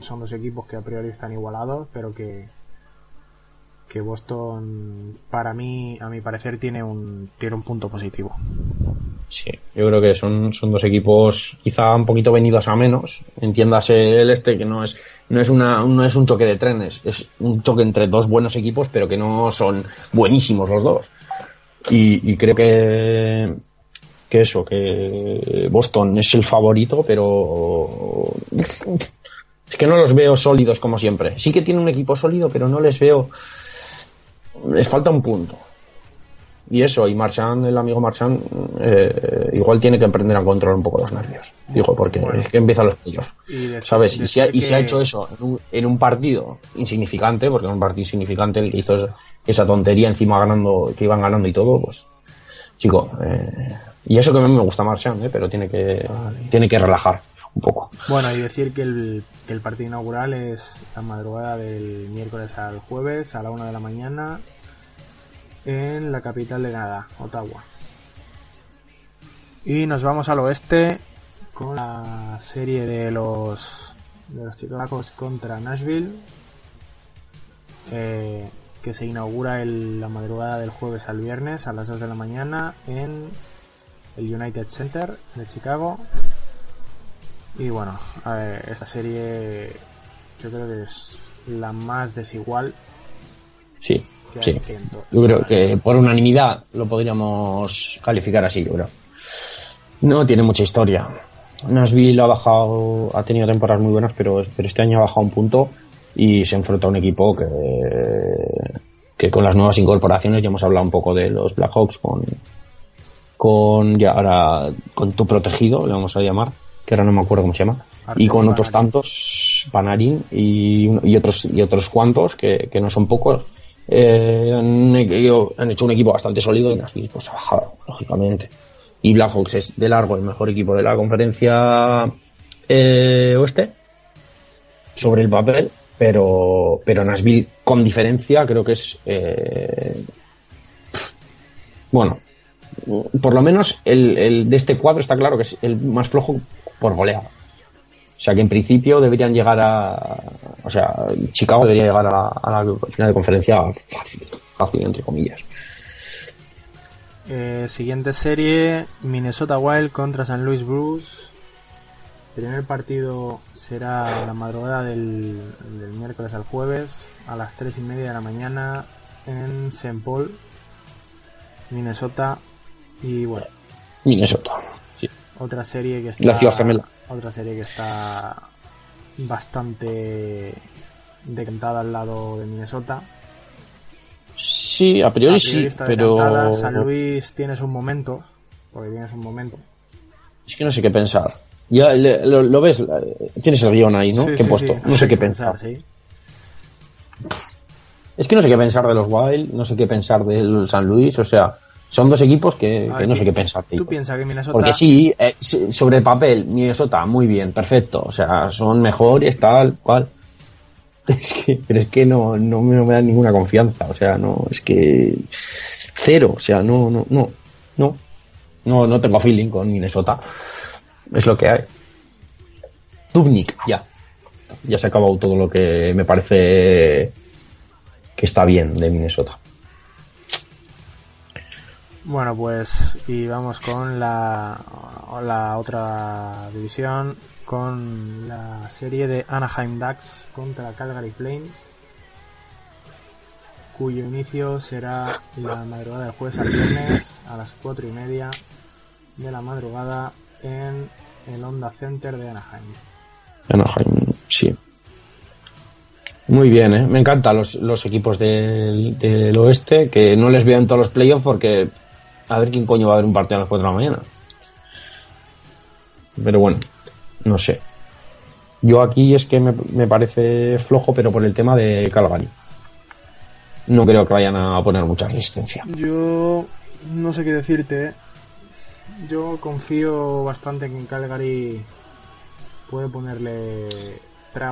son dos equipos que a priori están igualados pero que que Boston para mí a mi parecer tiene un tiene un punto positivo Sí, yo creo que son, son dos equipos quizá un poquito venidos a menos. Entiéndase el este, que no es, no es una, no es un choque de trenes, es un choque entre dos buenos equipos, pero que no son buenísimos los dos. Y, y creo que, que eso, que Boston es el favorito, pero es que no los veo sólidos como siempre. Sí que tiene un equipo sólido, pero no les veo, les falta un punto. Y eso, y Marchand, el amigo Marchand, eh, igual tiene que aprender a controlar un poco los nervios. Digo, porque Bueno. es que empiezan los playoffs. ¿Sabes? Y si, ha, y si ha hecho eso en un, en un partido insignificante, porque en un partido insignificante el que hizo esa, esa tontería encima ganando, que iban ganando y todo, pues, chico, eh, y eso que a mí me gusta Marchand, eh, pero tiene que, tiene que relajar bueno y decir que el, que el partido inaugural es la madrugada del miércoles al jueves a la una de la mañana en la capital de Canadá, Ottawa. Y nos vamos al oeste con la serie de los de los Chicago contra Nashville eh, que se inaugura el- la madrugada del jueves al viernes a las 2 de la mañana en el United Center de Chicago y bueno eh, esta serie yo creo que es la más desigual Sí, que sí. Yo creo que por unanimidad lo podríamos calificar así, yo creo. No tiene mucha historia. Nashville ha bajado, ha tenido temporadas muy buenas, pero, pero este año ha bajado un punto y se enfrenta a un equipo que, que con las nuevas incorporaciones, ya hemos hablado un poco de los Blackhawks con, con ya ahora, con tu protegido, le vamos a llamar, que ahora no me acuerdo cómo se llama, y con otros Panarin. tantos, Panarin y, otros y otros cuantos, que, que no son pocos, eh, han, hecho- han hecho un equipo bastante sólido y Nashville pues ha bajado, lógicamente. Y Blackhawks es de largo el mejor equipo de la conferencia eh, oeste sobre el papel, pero, pero Nashville con diferencia creo que es eh, bueno, por lo menos el, el de este cuadro está claro que es el más flojo por goleada. O sea que en principio deberían llegar a. O sea, Chicago debería llegar a la, a la final de conferencia fácil, fácil entre comillas. Eh, siguiente serie, Minnesota Wild contra San Luis. El primer partido será la madrugada del, del miércoles al jueves a las 3 y media de la mañana en St. Paul, Minnesota. Y bueno, Minnesota. Otra serie que está. La ciudad gemela. Otra serie que está bastante decantada al lado de Minnesota. Sí, a priori, A priori sí, pero. San Luis tiene sus momentos, porque tiene sus momentos. Es que no sé qué pensar. Ya le- lo, lo ves, tienes el guion ahí, ¿no? Sí, que he puesto. sí. No sé qué pensar. sí. Es que no sé qué pensar de los Wild, no sé qué pensar del San Luis, o sea, son dos equipos que, no ¿tú- sé qué pensar. ¿Tú tío. piensas que Minnesota Porque sí, eh, sí, sobre el papel, Minnesota, muy bien, perfecto. O sea, son mejores, tal, cual. *laughs* Es que, pero es que no, no me, no me dan ninguna confianza. O sea, no, es que cero. O sea, no, no, no, no, no, no tengo feeling con Minnesota. Es lo que hay. Dubnik, ya. Ya se ha acabado todo lo que me parece que está bien de Minnesota. Bueno, pues y vamos con la, la otra división, con la serie de Anaheim Ducks contra Calgary Flames. cuyo inicio será la madrugada del jueves al viernes a las 4 y media de la madrugada en el Honda Center de Anaheim. Anaheim, sí. Muy bien, ¿eh? me encantan los, los equipos del, del oeste, que no les veo en todos los playoffs porque a ver quién coño va a ver un partido a las 4 de la mañana. Pero bueno, no sé. Yo aquí es que me, me parece flojo, pero por el tema de Calgary. No creo que vayan a poner mucha resistencia. Yo no sé qué decirte. ¿eh? Yo confío bastante en que Calgary puede ponerle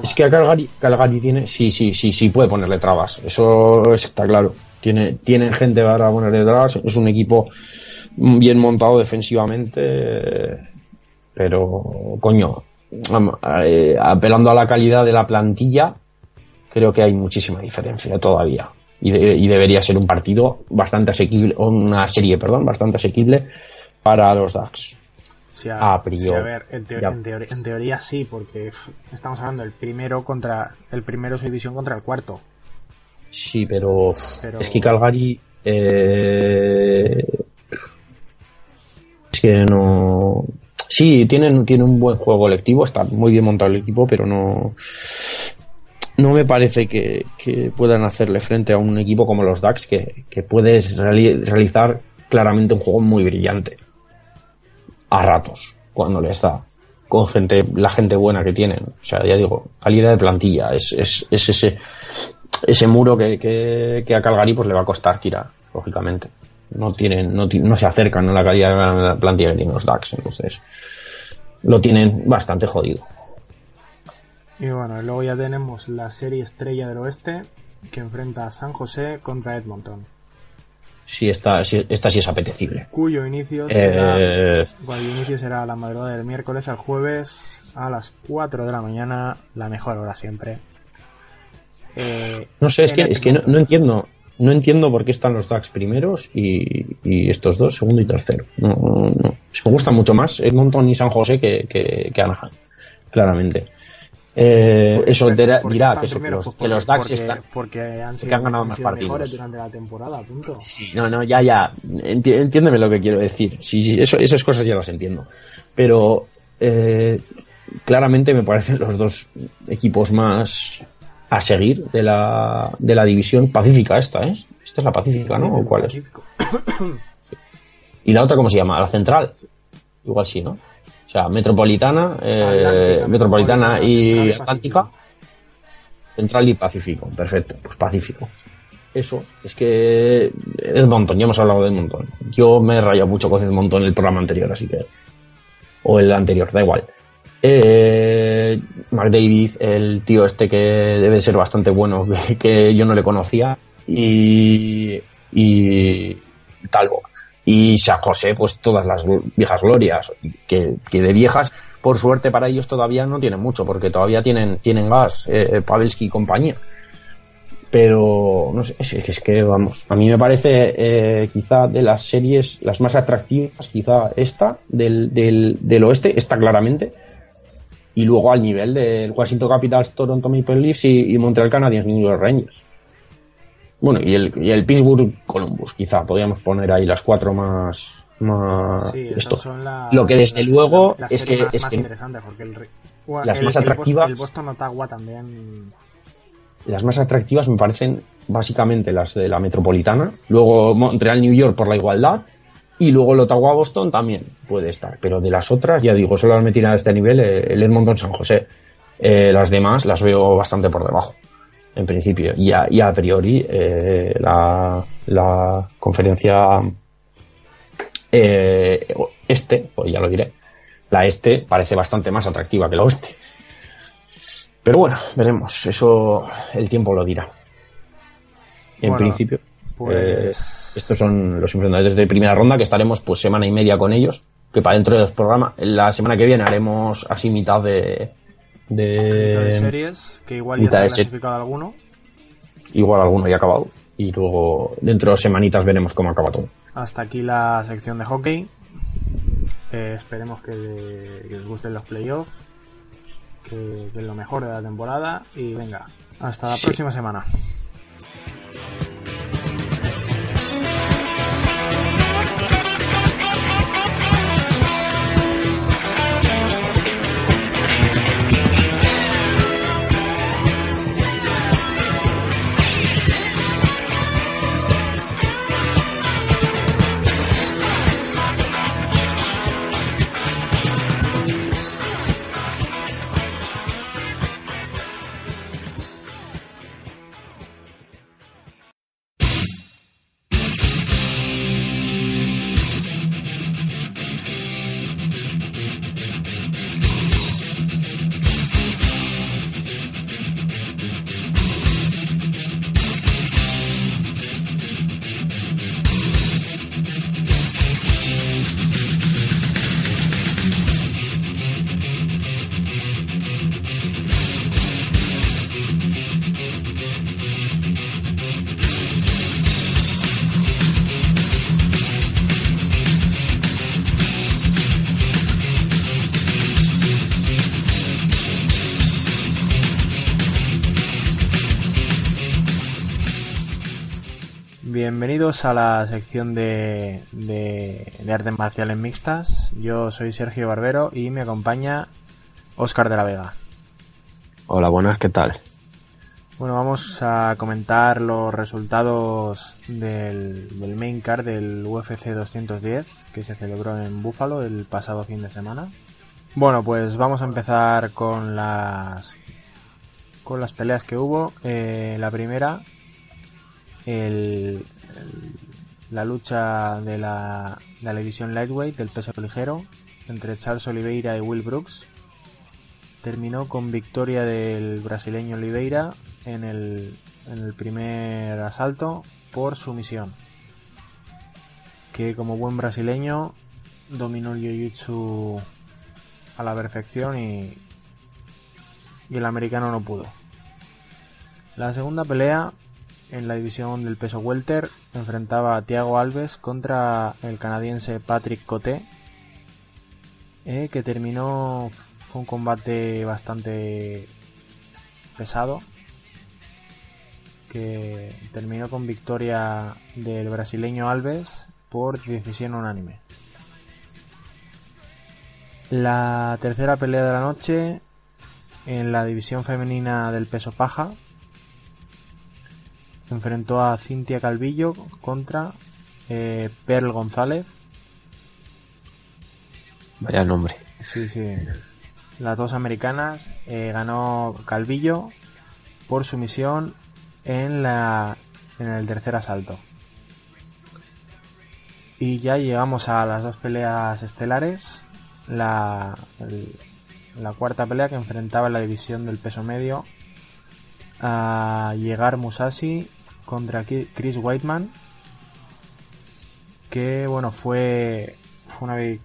Es que a Calgary, tiene, sí, sí, sí, sí puede ponerle trabas. Eso está claro. Tiene, tienen gente para ponerle trabas. Es un equipo bien montado defensivamente, pero coño, eh, apelando a la calidad de la plantilla, creo que hay muchísima diferencia todavía. Y, y debería ser un partido bastante asequible, una serie, perdón, bastante asequible para los Ducks. Sí, a, a priori. sí, a ver, en, teoría, en teoría sí, porque estamos hablando del primero contra el primero su división contra el cuarto. Sí, pero, Pero- es que Calgary eh, es que no sí tienen tiene un buen juego colectivo está muy bien montado el equipo pero no no me parece que, que puedan hacerle frente a un equipo como los Ducks que, que puedes reali- realizar claramente un juego muy brillante a ratos cuando le está con gente la gente buena que tienen o sea ya digo calidad de plantilla es, es, es ese ese muro que, que, que a Calgary pues le va a costar tirar, lógicamente. No tienen, no, no se acercan a la calidad de la plantilla que tienen los Ducks, entonces lo tienen bastante jodido. Y bueno, luego ya tenemos la serie estrella del oeste que enfrenta a San José contra Edmonton, Sí, esta, sí, esta sí es apetecible. cuyo inicio será, Eh, cuyo inicio será la madrugada del miércoles al jueves a las 4 de la mañana, la mejor hora siempre. Eh, no sé, es que, es que no, no entiendo. No entiendo por qué están los Ducks primeros y, y estos dos segundo y tercero. No, no, no. Me gusta mucho más Edmonton y San José que, que, que Anaheim, claramente. Eh, eso ¿Por qué- dirá, están que, eso, que los, Pues que los porque- Ducks están, porque han sido, han ganado más partidos. durante la temporada, punto. Sí, no, no, ya, ya. Enti- entiéndeme lo que quiero decir. Sí, sí, eso, esas cosas ya las entiendo. Pero eh, claramente me parecen los dos equipos más a seguir de la, de la división pacífica esta, ¿eh? Esta es la pacífica, ¿no? ¿O cuál es? *coughs* ¿Y la otra cómo se llama? ¿La central? Igual sí, ¿no? O sea, metropolitana, eh, metropolitana y atlántica. Central y Pacífico, perfecto, pues Pacífico. Eso, es que Edmonton, ya hemos hablado de Edmonton. Yo me he rayado mucho con Edmonton en el programa anterior, así que. O el anterior, da igual. Eh, McDavid, el tío este que debe ser bastante bueno, que, *laughs* que yo no le conocía. Y. Y. Talbot. Y San José, pues todas las viejas glorias. Que, que de viejas, por suerte para ellos todavía no tienen mucho, porque todavía tienen, tienen gas, eh, Pavelski y compañía pero no sé, es, que vamos, a mí me parece eh, quizá de las series las más atractivas, quizá esta del, del, del oeste, está claramente, y luego al nivel del Washington Capitals, Toronto Maple Leafs y, y Montreal Canadiens, New York Rangers. Bueno, y el, y el Pittsburgh Columbus, quizá, podríamos poner ahí las cuatro más, más Sí, esto. son las- Lo que desde las- luego las es que- más, es más que- interesantes porque el, Las el- más atractivas- el Boston Ottawa también las más atractivas me parecen básicamente las de la metropolitana, luego Montreal, New York por la igualdad, y luego el Ottawa Boston también puede estar, pero de las otras, ya digo, solo las me tiran a este nivel el Edmonton San José. Eh, las demás las veo bastante por debajo, en principio, y a, y a priori eh, la, la conferencia eh, este, pues ya lo diré, la este parece bastante más atractiva que la oeste. Pero bueno, veremos. Eso el tiempo lo dirá. En Bueno, principio, pues eh, estos son los enfrentamientos de primera ronda que estaremos pues semana y media con ellos. Que para dentro de los programas, la semana que viene haremos así mitad de. Mitad de de series que igual ya se ha de clasificado alguno igual alguno ya ha acabado. Y luego dentro de semanitas veremos cómo acaba todo. hasta aquí la sección de hockey Eh, esperemos que, que os gusten los playoffs que, que es lo mejor de la temporada y venga hasta la Sí. próxima semana Bienvenidos a la sección de, de, de artes marciales mixtas. Yo soy Sergio Barbero y me acompaña Óscar de la Vega. Hola, buenas, ¿qué tal? Bueno, vamos a comentar los resultados del, del main card del UFC 210 que se celebró en Buffalo el pasado fin de semana. Bueno, pues vamos a empezar con las con las peleas que hubo. Eh, la primera, el- la lucha de la, de la división lightweight del peso ligero entre Charles Oliveira y Will Brooks terminó con victoria del brasileño Oliveira en el, en el primer asalto por sumisión. Que como buen brasileño dominó el jiu-jitsu a la perfección y, y el americano no pudo. La segunda pelea en la división del peso welter enfrentaba a Thiago Alves contra el canadiense Patrick Coté, eh, que terminó fue un combate bastante pesado que terminó con victoria del brasileño Alves por decisión unánime. La tercera pelea de la noche en la división femenina del peso paja enfrentó a Cintia Calvillo contra eh, Pearl González. Vaya nombre. Sí, sí. Las dos americanas eh, ganó Calvillo por sumisión en la en el tercer asalto. Y ya llegamos a las dos peleas estelares. La, el- la cuarta pelea que enfrentaba en la división del peso medio a llegar Musashi contra Chris Whiteman. Que bueno, fue, fue una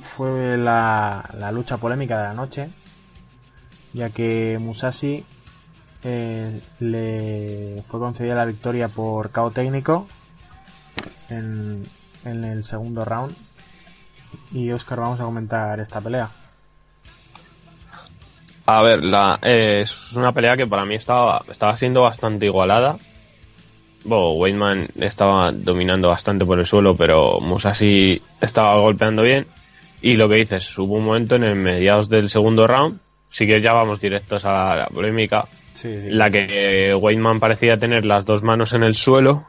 fue la, la lucha polémica de la noche, ya que Musashi eh, le fue concedida la victoria por KO técnico en, en el segundo round. Y Oscar, vamos a comentar esta pelea. A ver, la, eh, es una pelea que para mí estaba, estaba siendo bastante igualada. Bueno, Weidman estaba dominando bastante por el suelo, pero Musashi estaba golpeando bien. Y lo que dices, hubo un momento en el mediados del segundo round, sí que ya vamos directos a la, polémica, Sí, sí. la que Weidman parecía tener las dos manos en el suelo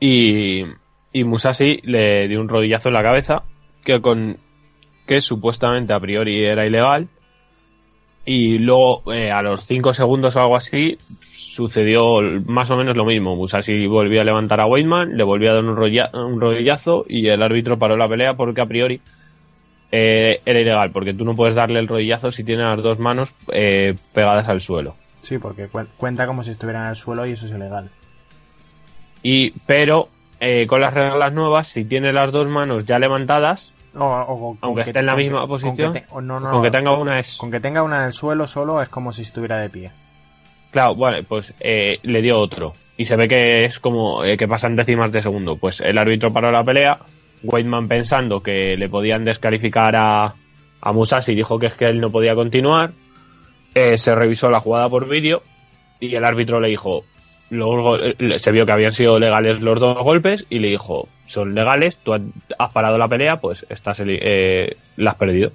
y, y Musashi le dio un rodillazo en la cabeza que con que supuestamente a priori era ilegal y luego eh, a los 5 segundos o algo así sucedió más o menos lo mismo Musashi volvió a levantar a Weidman le volvió a dar un, rolla- un rodillazo y el árbitro paró la pelea porque a priori eh, era ilegal porque tú no puedes darle el rodillazo si tienes las dos manos eh, pegadas al suelo Sí, porque cuen- cuenta como si estuviera en el suelo y eso es ilegal. Y, pero eh, con las reglas nuevas, si tiene las dos manos ya levantadas, O- Aunque que- esté en la misma que- con que posición, te- no, no, con que tenga una es... con que tenga una en el suelo solo es como si estuviera de pie. Claro, vale, pues eh, le dio otro. Y se ve que es como eh, que pasan décimas de segundo. Pues el árbitro paró la pelea. Weidman pensando que le podían descalificar a, a Musashi dijo que es que él no podía continuar. Eh, se revisó la jugada por vídeo y el árbitro le dijo, los go- eh, se vio que habían sido legales los dos golpes y le dijo, son legales, tú has- parado la pelea, pues estás eh, la has perdido.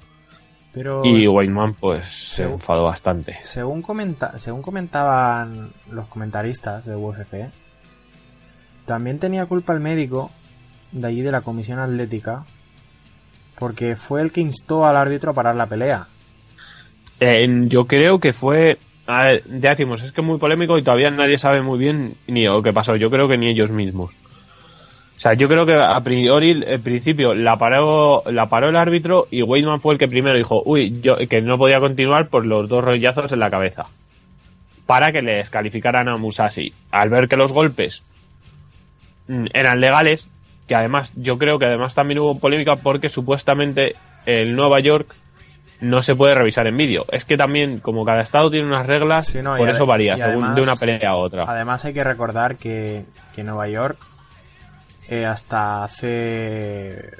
Pero Y Weidman pues se enfadó bastante. según, comenta según comentaban los comentaristas de UFC, también tenía culpa el médico de allí de la comisión atlética porque fue el que instó al árbitro a parar la pelea. Eh, yo creo que fue. A ver, ya decimos, es que es muy polémico y todavía nadie sabe muy bien ni lo que pasó. Yo creo que ni ellos mismos. O sea, yo creo que a priori, en principio, la paró, la paró el árbitro y Weidman fue el que primero dijo, uy, yo, que no podía continuar por los dos rollazos en la cabeza. Para que le descalificaran a Musashi. Al ver que los golpes mm, eran legales, que además, yo creo que además también hubo polémica porque supuestamente el Nueva York no se puede revisar en vídeo. Es que también, como cada estado tiene unas reglas, Sí, no, por eso varía, según además- de una pelea a otra. Además hay que recordar que, que Nueva York eh, hasta hace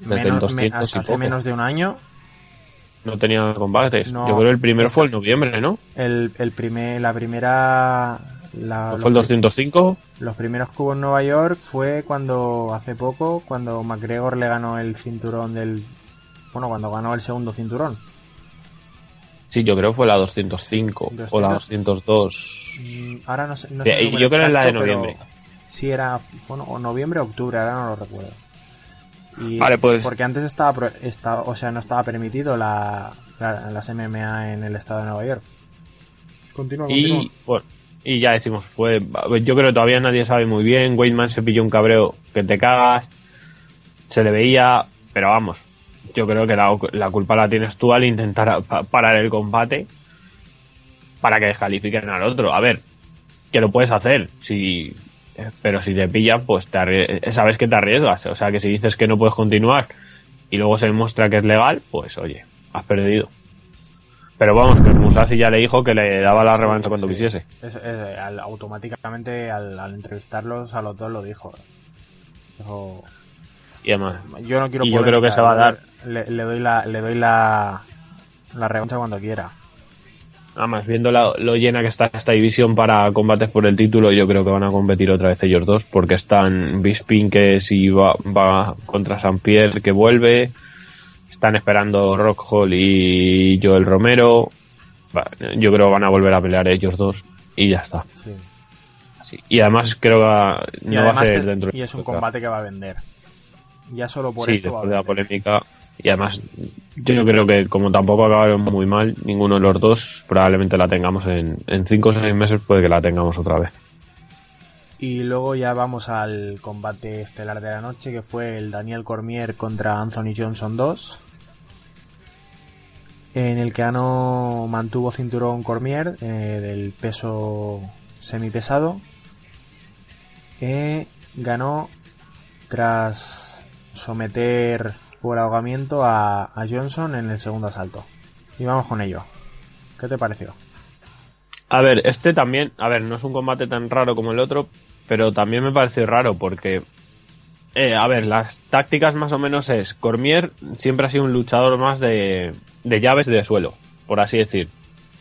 Desde menos, 200 y hasta hace menos de un año No tenía combates. No. Yo creo que el primero fue en noviembre, ¿no? el, el primer, la primera La- ¿No fue el los, 205? los primeros cubos en Nueva York fue cuando, hace poco, cuando McGregor le ganó el cinturón del... Bueno, cuando ganó el segundo cinturón. Sí, yo creo que fue la 205 o la 202. Mm, Ahora no sé. No sé yo creo que es la de pero Sí, era fue o noviembre o octubre, ahora no lo recuerdo. Y- Vale, pues- Porque antes estaba, pro- estaba, o sea, no estaba permitido la, la- las MMA en el estado de Nueva York. Continúa, continúa. Y, bueno, y ya decimos, fue, yo creo que todavía nadie sabe muy bien. Weidman se pilló un cabreo que te cagas. Se le veía, pero vamos, yo creo que la, la culpa la tienes tú al intentar parar el combate para que descalifiquen al otro. A ver, que lo puedes hacer, si, pero si te pillan, pues te arrie- sabes que te arriesgas. O sea, que si dices que no puedes continuar y luego se demuestra que es legal, pues oye, has perdido. Pero vamos, que Musashi ya le dijo que le daba la revancha cuando Sí. quisiese. Es- es- al- automáticamente al, al entrevistarlos a los dos lo dijo. Dijo, Y además, yo no quiero Y yo creo que se va a dar. Le, le doy la, le doy la, la revancha cuando quiera. Además viendo la- lo llena que está esta división para combates por el título, yo creo que van a competir otra vez ellos dos, porque están Bisping que si va, va contra San Pierre que vuelve, están esperando Rockhold y Joel Romero, yo creo que van a volver a pelear ellos dos y ya está. Sí. Sí. Y además creo que no va a ser dentro y es un combate que va a vender. Ya solo por sí, esto va a después de la vender. polémica. Y además, yo creo que como tampoco acabaron muy mal, ninguno de los dos, probablemente la tengamos en, en 5 o 6 meses, puede que la tengamos otra vez. Y luego ya vamos al combate estelar de la noche, que fue el Daniel Cormier contra Anthony Johnson 2. En el que ganó, mantuvo cinturón Cormier eh, del peso semipesado. Eh, ganó tras someter por ahogamiento a, Johnson en el segundo asalto. Y vamos con ello. ¿Qué te pareció? A ver, este también, a ver, no es un combate tan raro como el otro, pero también me parece raro porque, eh, a ver, las tácticas más o menos es, Cormier siempre ha sido un luchador más de, de llaves de suelo, por así decir.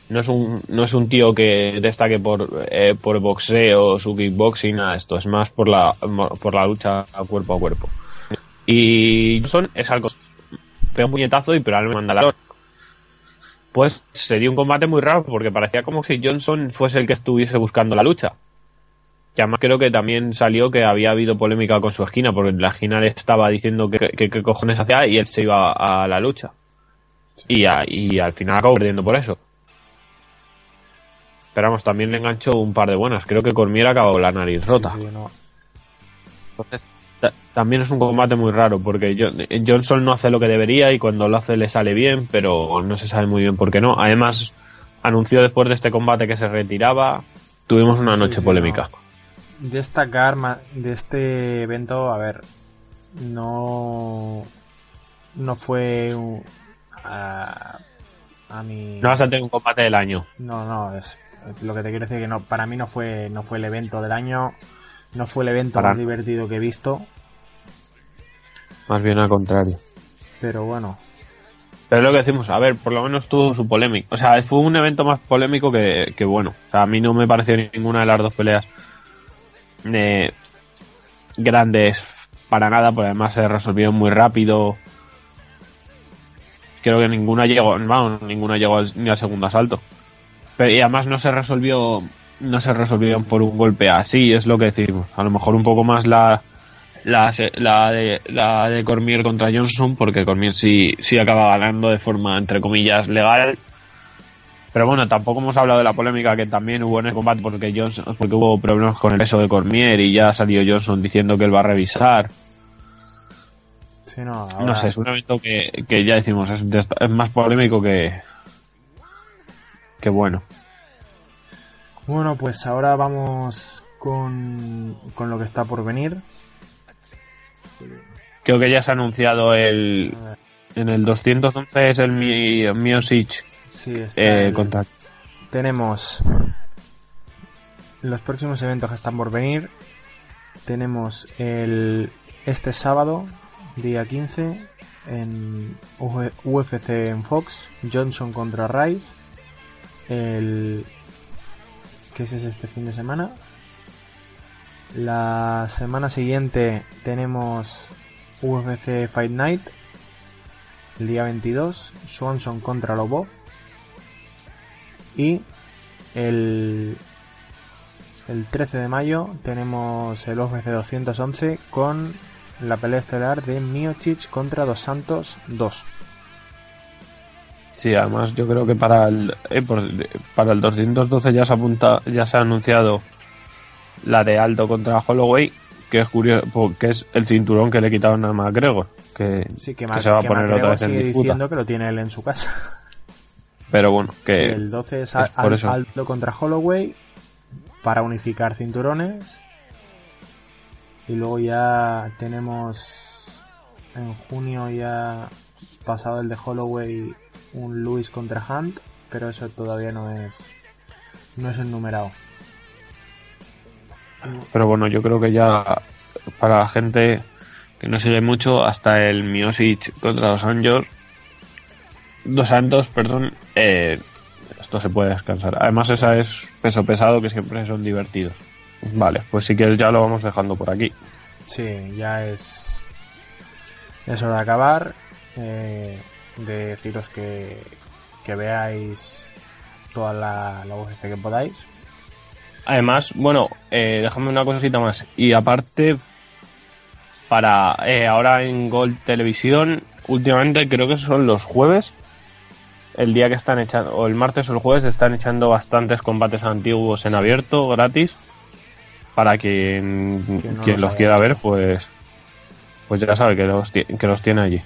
No es un, no es un tío que destaque por, eh, por boxeo, su kickboxing, nada esto, es más por la, por la lucha cuerpo a cuerpo. Y Johnson es algo, pega un puñetazo y probablemente manda la pues sería un combate muy raro porque parecía como si Johnson fuese el que estuviese buscando la lucha. Y además creo que también salió que había habido polémica con su esquina porque en la esquina le estaba diciendo que, que, que cojones hacía y él se iba a la lucha. Y, a- y al final acabó perdiendo por eso. Pero vamos, también le enganchó un par de buenas. Creo que Cormier acabó la nariz rota. Sí, sí, no. Entonces, también es un combate muy raro porque Jo- Johnson no hace lo que debería y cuando lo hace le sale bien, pero no se sabe muy bien por qué no. Además, anunció después de este combate que se retiraba. Tuvimos una noche Sí, sí, polémica. no. Destacar de este evento, a ver, no no fue a, a mi No vas a tener un combate del año. no no es lo que te quiero decir que no para mí no fue no fue el evento del año no fue el evento Para- más divertido que he visto Más bien al contrario. pero bueno Pero es lo que decimos, a ver, por lo menos tuvo su polémica. O sea, fue un evento más polémico que, que bueno. O sea, a mí no me pareció ninguna de las dos peleas eh, grandes para nada, porque además se resolvieron muy rápido. Creo que ninguna llegó, vamos, ninguna llegó al- ni al segundo asalto. Pero y además no se resolvió, no se resolvieron por un golpe así, es lo que decimos. A lo mejor un poco más la, la, de, la de Cormier contra Johnson, porque Cormier sí, sí acaba ganando de forma, entre comillas, legal. Pero bueno, tampoco hemos hablado de la polémica que también hubo en el combate, porque, Johnson, porque hubo problemas con el peso de Cormier y ya salió Johnson diciendo que él va a revisar. sí, no, No sé, es un evento que, que ya decimos, es, de- es más polémico que, que bueno. Bueno pues ahora vamos con con lo que está por venir Creo que ya se ha anunciado el, en el 211 es el Miosic sí, está eh, el- tenemos los próximos eventos que están por venir. Tenemos el este sábado, día 15, en UFC en Fox, Johnson contra Rice. El que ese es este fin de semana. La semana siguiente tenemos UFC Fight Night. El día 22, Swanson contra Lobov. Y el, el 13 de mayo tenemos el UFC 211 con la pelea estelar de Miocic contra Dos Santos 2. Sí, además yo creo que para el, eh, por- para el 212 ya se apunta, ya se ha anunciado la de Aldo contra Holloway, que es curioso, porque es el cinturón que le quitaron a McGregor, que, Sí, que, que se va a poner otra vez en sigue disputa. diciendo que lo tiene él en su casa. *laughs* Pero bueno, que Sí, el 12 es, es Al- por eso. Aldo contra Holloway para unificar cinturones. Y luego ya tenemos en junio ya pasado el de Holloway un Lewis contra Hunt, pero eso todavía no es no es enumerado. Pero bueno, yo creo que ya para la gente que no sigue mucho, hasta el Miosic contra los Anjos, dos Santos, perdón, eh, esto se puede descansar. Además, esa es peso pesado que siempre son divertidos. Vale, pues si quieres ya lo vamos dejando por aquí. Sí, ya es es hora de acabar. eh, de deciros que, que veáis toda la, la UFC que podáis. Además, bueno, eh, déjame una cosita más. Y aparte, para eh, ahora en Gold Televisión, últimamente creo que son los jueves, el día que están echando, o el martes o el jueves, están echando bastantes combates antiguos en abierto, gratis. Para quien, no quien los quiera visto. ver, pues, pues ya sabe que los, que los tiene allí.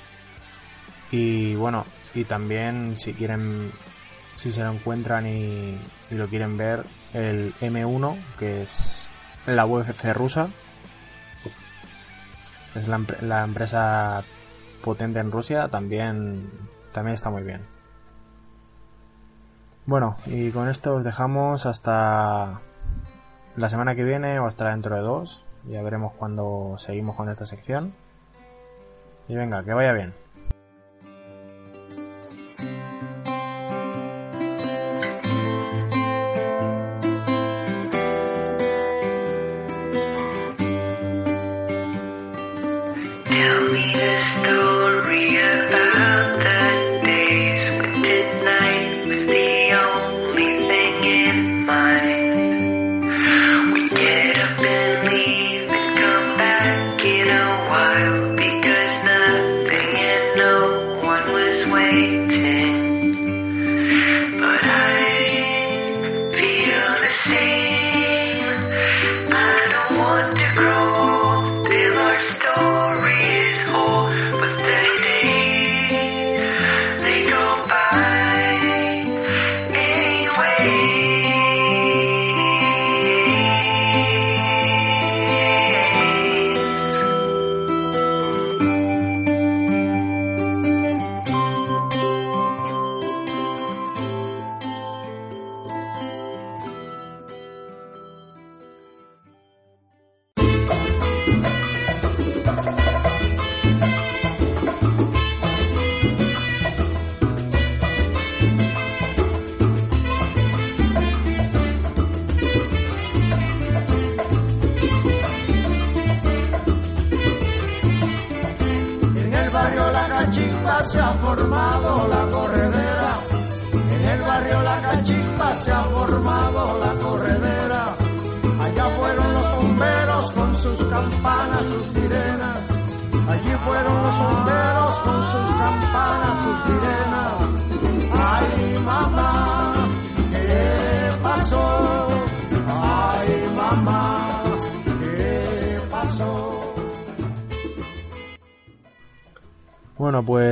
Y bueno, y también si quieren, si se lo encuentran y, y lo quieren ver, el M1, que es la UFC rusa. Es la, la empresa potente en Rusia, también, también está muy bien. Bueno, y con esto os dejamos hasta la semana que viene o hasta dentro de dos. Ya veremos cuando seguimos con esta sección. Y venga, que vaya bien.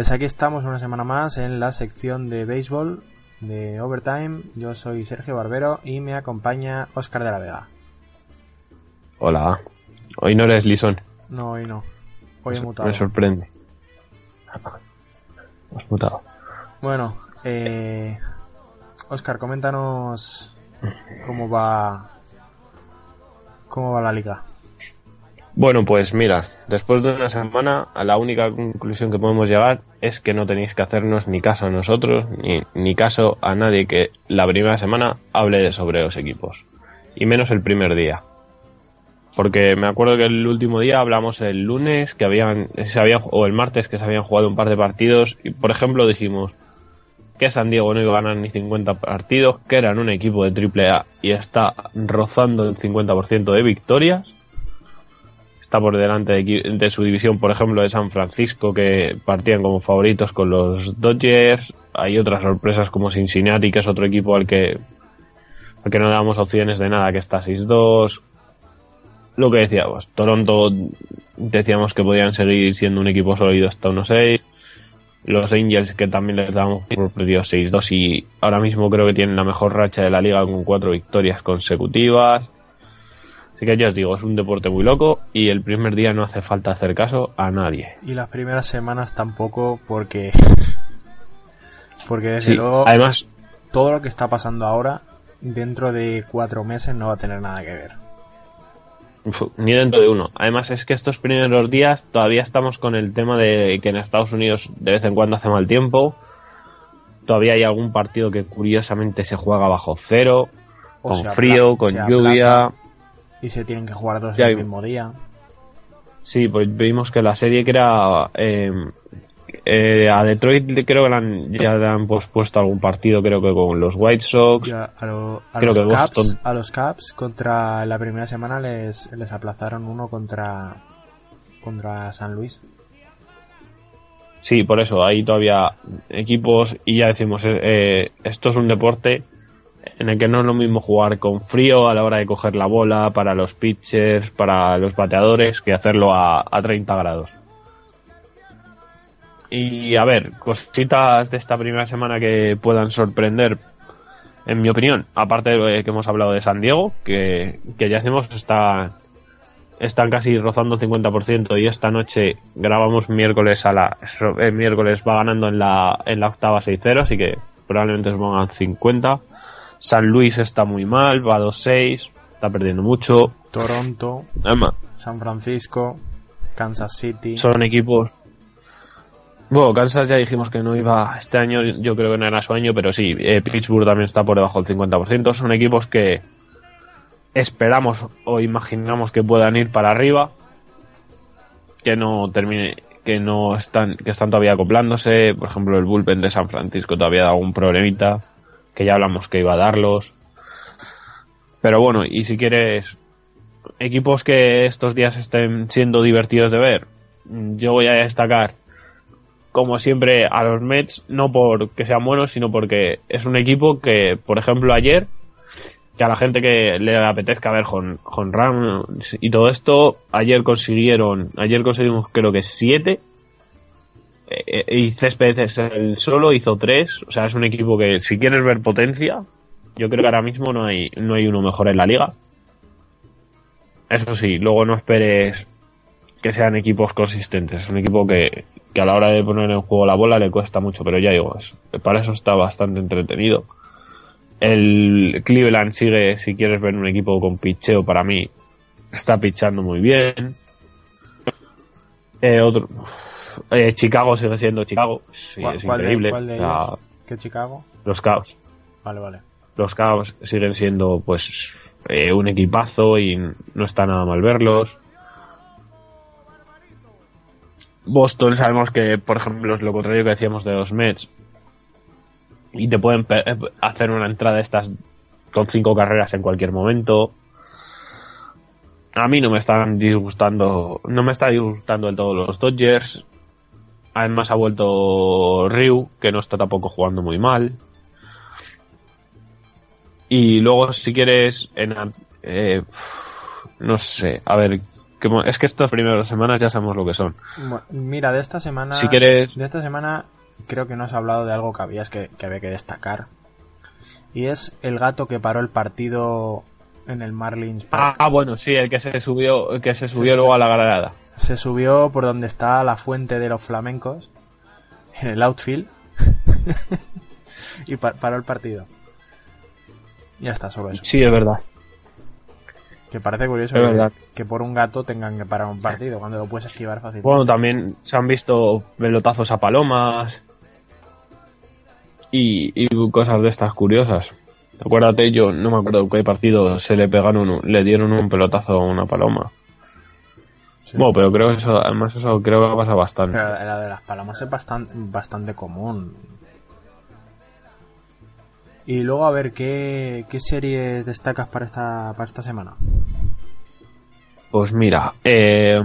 Pues aquí estamos una semana más en la sección de béisbol de Overtime. Yo soy Sergio Barbero y me acompaña Oscar de la Vega. Hola, hoy no eres Lison. No, hoy no. Hoy he mutado. me sorprende. Has mutado. Bueno, eh, Oscar, coméntanos cómo va cómo va la liga. Bueno, pues mira, después de una semana, la única conclusión que podemos llegar es que no tenéis que hacernos ni caso a nosotros, ni, ni caso a nadie que la primera semana hable sobre los equipos. y menos el primer día. Porque me acuerdo que el último día hablamos el lunes que habían, se había, o el martes que se habían jugado un par de partidos y por ejemplo dijimos que San Diego no iba a ganar ni 50 partidos, que eran un equipo de triple A y está rozando el 50% de victorias. Está por delante de, su división, por ejemplo, de San Francisco, que partían como favoritos con los Dodgers. Hay otras sorpresas como Cincinnati, que es otro equipo al que, al que no damos opciones de nada, que está 6-2. Lo que decíamos, Toronto decíamos que podían seguir siendo un equipo sólido hasta 1-6 los Angels que también les damos por perdido 6-2 y ahora mismo creo que tienen la mejor racha de la liga con cuatro victorias consecutivas. Así que ya os digo, es un deporte muy loco y el primer día no hace falta hacer caso a nadie. Y las primeras semanas tampoco porque... *laughs* Porque desde Sí, luego además, todo lo que está pasando ahora dentro de cuatro meses no va a tener nada que ver. ni dentro de uno. Además es que estos primeros días todavía estamos con el tema de que en Estados Unidos de vez en cuando hace mal tiempo. Todavía hay algún partido que curiosamente se juega bajo cero, O con frío, con se lluvia. aplaza Y se tienen que jugar dos Ya el mismo día. Sí, pues vimos que la serie que era eh, eh, a Detroit creo que le han- ya le han pospuesto algún partido, creo que con los White Sox. Ya, a, lo- a Creo los que Caps, Boston- a los Caps contra la primera semana les, les aplazaron uno contra contra San Luis. Sí, por eso, hay todavía equipos y ya decimos, eh, eh, esto es un deporte en el que no es lo mismo jugar con frío a la hora de coger la bola para los pitchers, para los bateadores, que hacerlo a, a 30 grados. Y a ver, cositas de esta primera semana que puedan sorprender, en mi opinión, aparte de que hemos hablado de San Diego, que, que ya decimos está están casi rozando el 50% y esta noche grabamos miércoles a la el miércoles va ganando en la en la octava 6-0 así que probablemente se pongan 50 San Luis está muy mal va 2-6 está perdiendo mucho. Toronto, Además, San Francisco, Kansas City. son equipos. Bueno Kansas ya dijimos que no iba este año yo creo que no era su año pero sí eh, Pittsburgh también está por debajo del 50% son equipos que esperamos o imaginamos que puedan ir para arriba que no termine que no están que están todavía acoplándose. Por ejemplo el bullpen de San Francisco todavía da algún problemita que ya hablamos que iba a darlos. Pero bueno y si quieres equipos que estos días estén siendo divertidos de ver yo voy a destacar como siempre a los Mets no porque sean buenos sino porque es un equipo que por ejemplo ayer que a la gente que le apetezca ver con, con y todo esto, ayer consiguieron, ayer conseguimos creo que siete y Céspedes el solo hizo tres, o sea es un equipo que si quieres ver potencia, yo creo que ahora mismo no hay, no hay uno mejor en la liga. Eso sí, luego no esperes que sean equipos consistentes, es un equipo que, que a la hora de poner en juego la bola le cuesta mucho, pero ya digo, para eso está bastante entretenido. El Cleveland sigue, si quieres ver un equipo con picheo, para mí está pichando muy bien. Eh, otro, eh, Chicago sigue siendo Chicago, sí, ¿Cuál- es de- increíble. cuál de? ¿Qué Chicago? los Cavs, Vale, vale. los Cavs siguen siendo pues eh, un equipazo y no está nada mal verlos. Boston sabemos que, por ejemplo, es lo contrario que decíamos de los Mets. Y te pueden eh, hacer una entrada estas con cinco carreras en cualquier momento. A mí no me están disgustando, no me está disgustando del todo los Dodgers. Además ha vuelto Ryu, que no está tampoco jugando muy mal. Y luego, si quieres, en, eh, no sé, a ver, que es que estas primeras semanas ya sabemos lo que son. Mira, de esta semana. Si quieres- De esta semana creo que no has hablado de algo que habías que, que había que destacar. Y es el gato que paró el partido en el Marlins Park. Ah, bueno, sí, el que se subió, el que se subió sí. luego a la granada. Se subió por donde está la fuente de los flamencos, en el outfield, *laughs* y pa- paró el partido. Ya está, solo eso. Sí, es verdad. Que parece curioso que, que por un gato tengan que parar un partido cuando lo puedes esquivar fácilmente. Bueno, también se han visto pelotazos a palomas y, y cosas de estas curiosas. Acuérdate, yo no me acuerdo qué partido se le pegaron, un- le dieron un pelotazo a una paloma. Sí. Bueno, pero creo que eso, además eso creo que pasa bastante. Pero la de las palomas es bastante, bastante común. Y luego a ver qué, qué series destacas para esta, para esta semana. Pues mira, eh,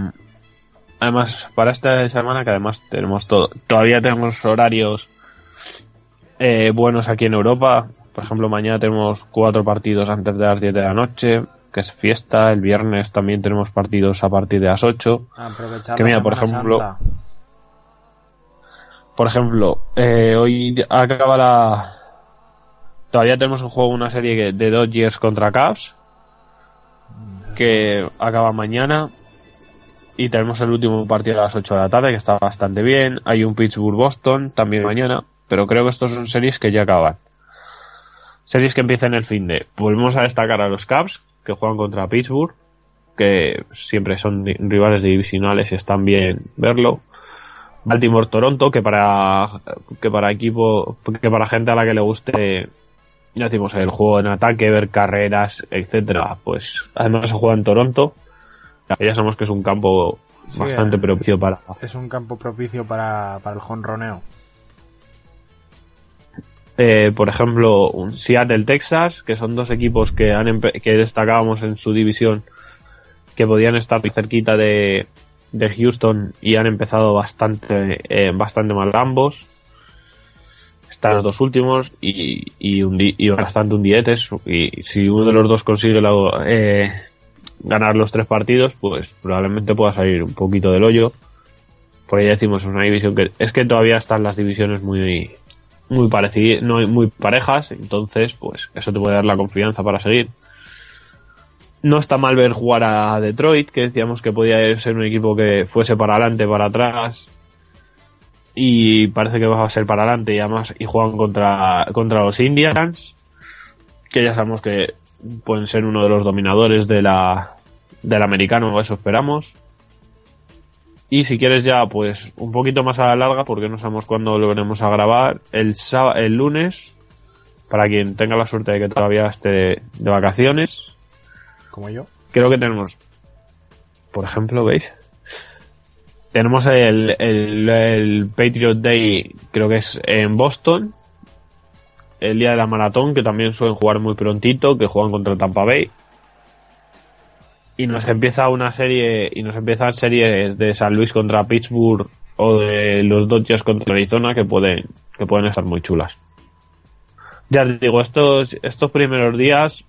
además para esta semana que además tenemos todo, todavía tenemos horarios eh, buenos aquí en Europa. Por ejemplo, mañana tenemos cuatro partidos antes de las 10 de la noche, que es fiesta. El viernes también tenemos partidos a partir de las 8. Aprovechar Que mira, por ejemplo, Santa. Por ejemplo, eh, hoy acaba la... Todavía tenemos un juego, una serie de Dodgers contra Cavs, que acaba mañana. Y tenemos el último partido a las 8 de la tarde, que está bastante bien. Hay un Pittsburgh-Boston también mañana. Pero creo que estos son series que ya acaban. Series que empiezan el fin de. Volvemos a destacar a los Cavs, que juegan contra Pittsburgh, que siempre son rivales divisionales y están bien verlo. Baltimore Toronto que para que para equipo que para gente a la que le guste ya decimos el juego en ataque ver carreras etcétera pues además se juega en Toronto ya sabemos que es un campo Sí, bastante eh. propicio para Es un campo propicio para, para el jonroneo. Eh, por ejemplo un Seattle Texas que son dos equipos que han que destacábamos en su división que podían estar cerquita de, de Houston y han empezado bastante eh, bastante mal ambos. Están los dos últimos y, y, hundi- y bastante y si uno de los dos consigue eh, ganar los tres partidos pues probablemente pueda salir un poquito del hoyo. Por ahí decimos es una división que es que todavía están las divisiones muy muy parecidas muy parejas entonces pues eso te puede dar la confianza para seguir no está mal ver jugar a Detroit, que decíamos que podía ser un equipo que fuese para adelante, para atrás. Y parece que va a ser para adelante y además y juegan contra, contra los Indians, que ya sabemos que pueden ser uno de los dominadores de la, del americano, eso esperamos. Y si quieres ya, pues un poquito más a la larga, porque no sabemos cuándo lo veremos a grabar, el, el lunes, para quien tenga la suerte de que todavía esté de vacaciones, Como yo. creo que tenemos, por ejemplo, ¿veis? Tenemos el, el, el Patriot Day, creo que es en Boston. El día de la maratón, que también suelen jugar muy prontito, que juegan contra Tampa Bay. Y nos empieza una serie, y nos empiezan series de San Luis contra Pittsburgh o de los Dodgers contra Arizona que pueden, que pueden estar muy chulas. Ya te digo, estos, estos primeros días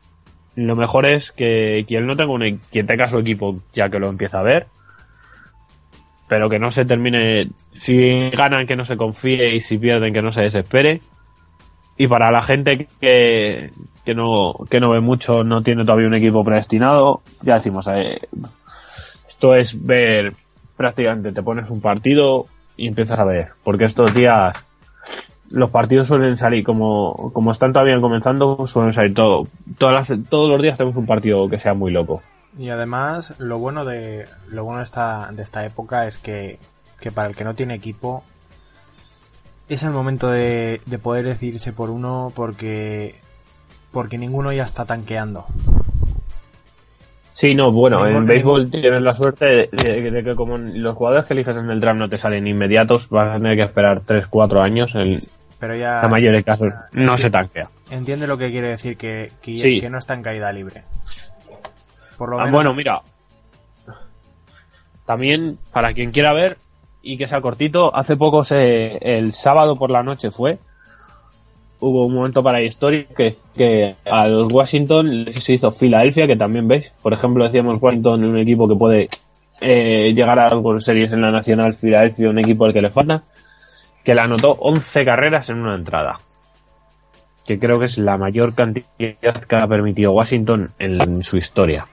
lo mejor es que quien no tenga un, quien tenga su equipo ya que lo empieza a ver pero que no se termine si ganan que no se confíe y si pierden que no se desespere y para la gente que, que no que no ve mucho no tiene todavía un equipo predestinado ya decimos eh, esto es ver prácticamente te pones un partido y empiezas a ver porque estos días los partidos suelen salir como, como están todavía comenzando, suelen salir todo. Todas las- todos los días tenemos un partido que sea muy loco. Y además, lo bueno de lo bueno de esta, de esta época es que, que para el que no tiene equipo es el momento de, de poder decidirse por uno porque porque ninguno ya está tanqueando. Sí, no, bueno, en béisbol tienes la suerte de, de- de que como los jugadores que eliges en el draft no te salen inmediatos, vas a tener que esperar 3-4 años. En Pero ya la mayoría de casos no se tanquea. entiende lo que quiere decir que, que, Sí. que no está en caída libre. Por lo Ah, menos bueno, mira. También, para quien quiera ver y que sea cortito, hace poco se, el sábado por la noche fue. Hubo un momento para la historia que, que a los Washington les hizo Filadelfia, que también veis. Por ejemplo, decíamos Washington, un equipo que puede eh, llegar a algo series en la Nacional, Filadelfia, un equipo al que le falta, que le anotó 11 carreras en una entrada. Que creo que es la mayor cantidad que ha permitido Washington en su historia.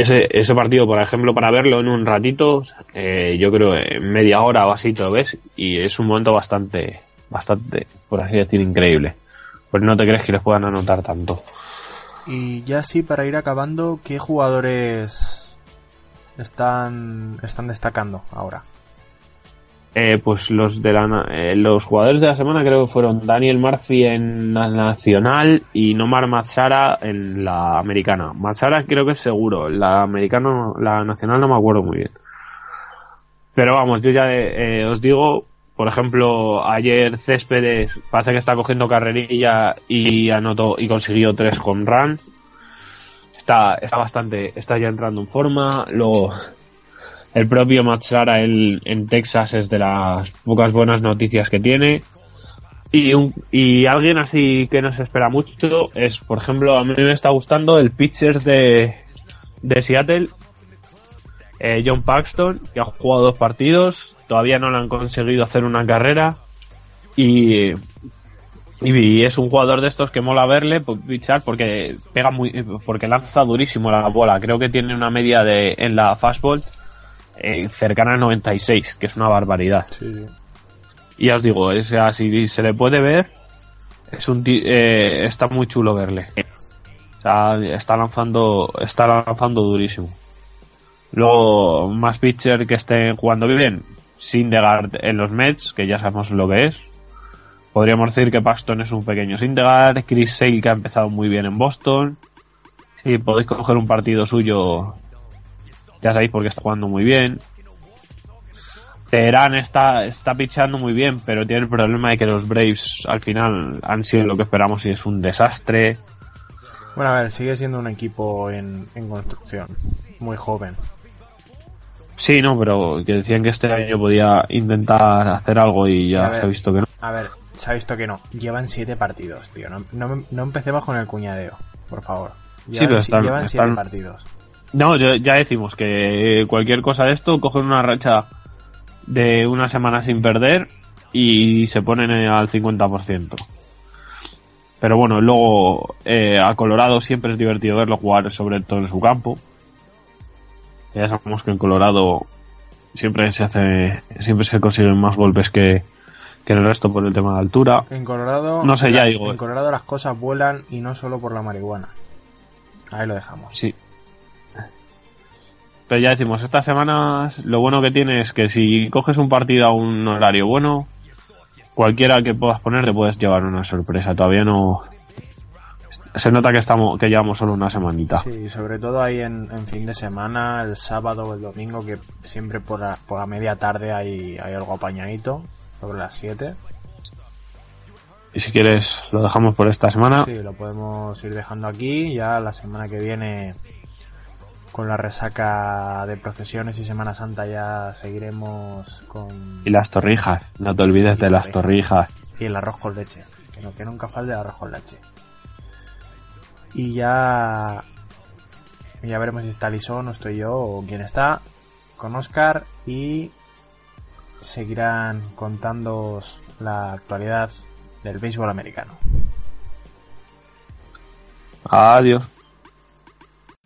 Ese, ese partido, por ejemplo, para verlo en un ratito, eh, yo creo en media hora o así lo ves, y es un momento bastante, bastante, por así decir, increíble. Pues no te crees que les puedan anotar tanto. Y ya sí, para ir acabando, ¿qué jugadores están, están destacando ahora? Eh, pues los de la eh, los jugadores de la semana creo que fueron Daniel Murphy en la nacional y Nomar Matsara en la americana. Matsara creo que es seguro, la americana, la nacional no me acuerdo muy bien. Pero vamos, yo ya eh, os digo, por ejemplo, ayer Céspedes parece que está cogiendo carrerilla y anotó y consiguió tres con run. Está, está bastante, está ya entrando en forma. Luego, el propio Matsara en, en Texas es de las pocas buenas noticias que tiene. Y, un, y alguien así que nos espera mucho es, por ejemplo, a mí me está gustando el pitcher de, de Seattle, eh, John Paxton, que ha jugado dos partidos, todavía no le han conseguido hacer una carrera y, y es un jugador de estos que mola verle pues, pichar porque pega muy, porque lanza durísimo la bola. Creo que tiene una media de en la fastball eh, cercana al 96, que es una barbaridad. Sí, sí. Y ya os digo, o sea, si se le puede ver, es un eh, está muy chulo verle. O sea, está lanzando, está lanzando durísimo. Luego, más pitcher que estén jugando bien, Syndergaard en los Mets, que ya sabemos lo que es. Podríamos decir que Paxton es un pequeño Syndergaard, Chris Sale que ha empezado muy bien en Boston. Si podéis coger un partido suyo, ya sabéis porque está jugando muy bien. Teherán está, está pichando muy bien, pero tiene el problema de que los Braves al final han sido lo que esperamos y es un desastre. Bueno, a ver, sigue siendo un equipo en, en construcción. Muy joven. Sí, no, pero que decían que este año podía intentar hacer algo y ya ver. se ha visto que no. A ver, se ha visto que no. Llevan siete partidos, tío. No, no, no empecemos con el cuñadeo, por favor. Sí, Llevan, pero si- están- llevan siete están- partidos. No, yo- ya decimos que cualquier cosa de esto, cogen una racha de una semana sin perder y se ponen eh, al 50%. Pero bueno, luego eh, a Colorado siempre es divertido verlo jugar, sobre todo en su campo. Ya sabemos que en Colorado siempre se hace, siempre se consiguen más golpes que, que en el resto por el tema de altura. En Colorado. No sé, ya digo. En Colorado las cosas vuelan y no solo por la marihuana. Ahí lo dejamos. Sí. Pero ya decimos, estas semanas lo bueno que tiene es que si coges un partido a un horario bueno, cualquiera que puedas poner te puedes llevar una sorpresa. Todavía no... Se nota que estamos que llevamos solo una semanita. Sí, sobre todo ahí en, en fin de semana, el sábado o el domingo, que siempre por la, por la media tarde hay, hay algo apañadito, sobre las 7. Y si quieres lo dejamos por esta semana. Sí, lo podemos ir dejando aquí. Ya la semana que viene, con la resaca de procesiones y Semana Santa, ya seguiremos con. Y las torrijas, no te olvides de las torrijas. Y el arroz con leche. Que, no, que nunca falte el arroz con leche. Y ya. Ya veremos si está Lisón o estoy yo o quién está. Con Oscar y. Seguirán contando la actualidad del béisbol americano. Adiós.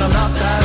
But I'm not that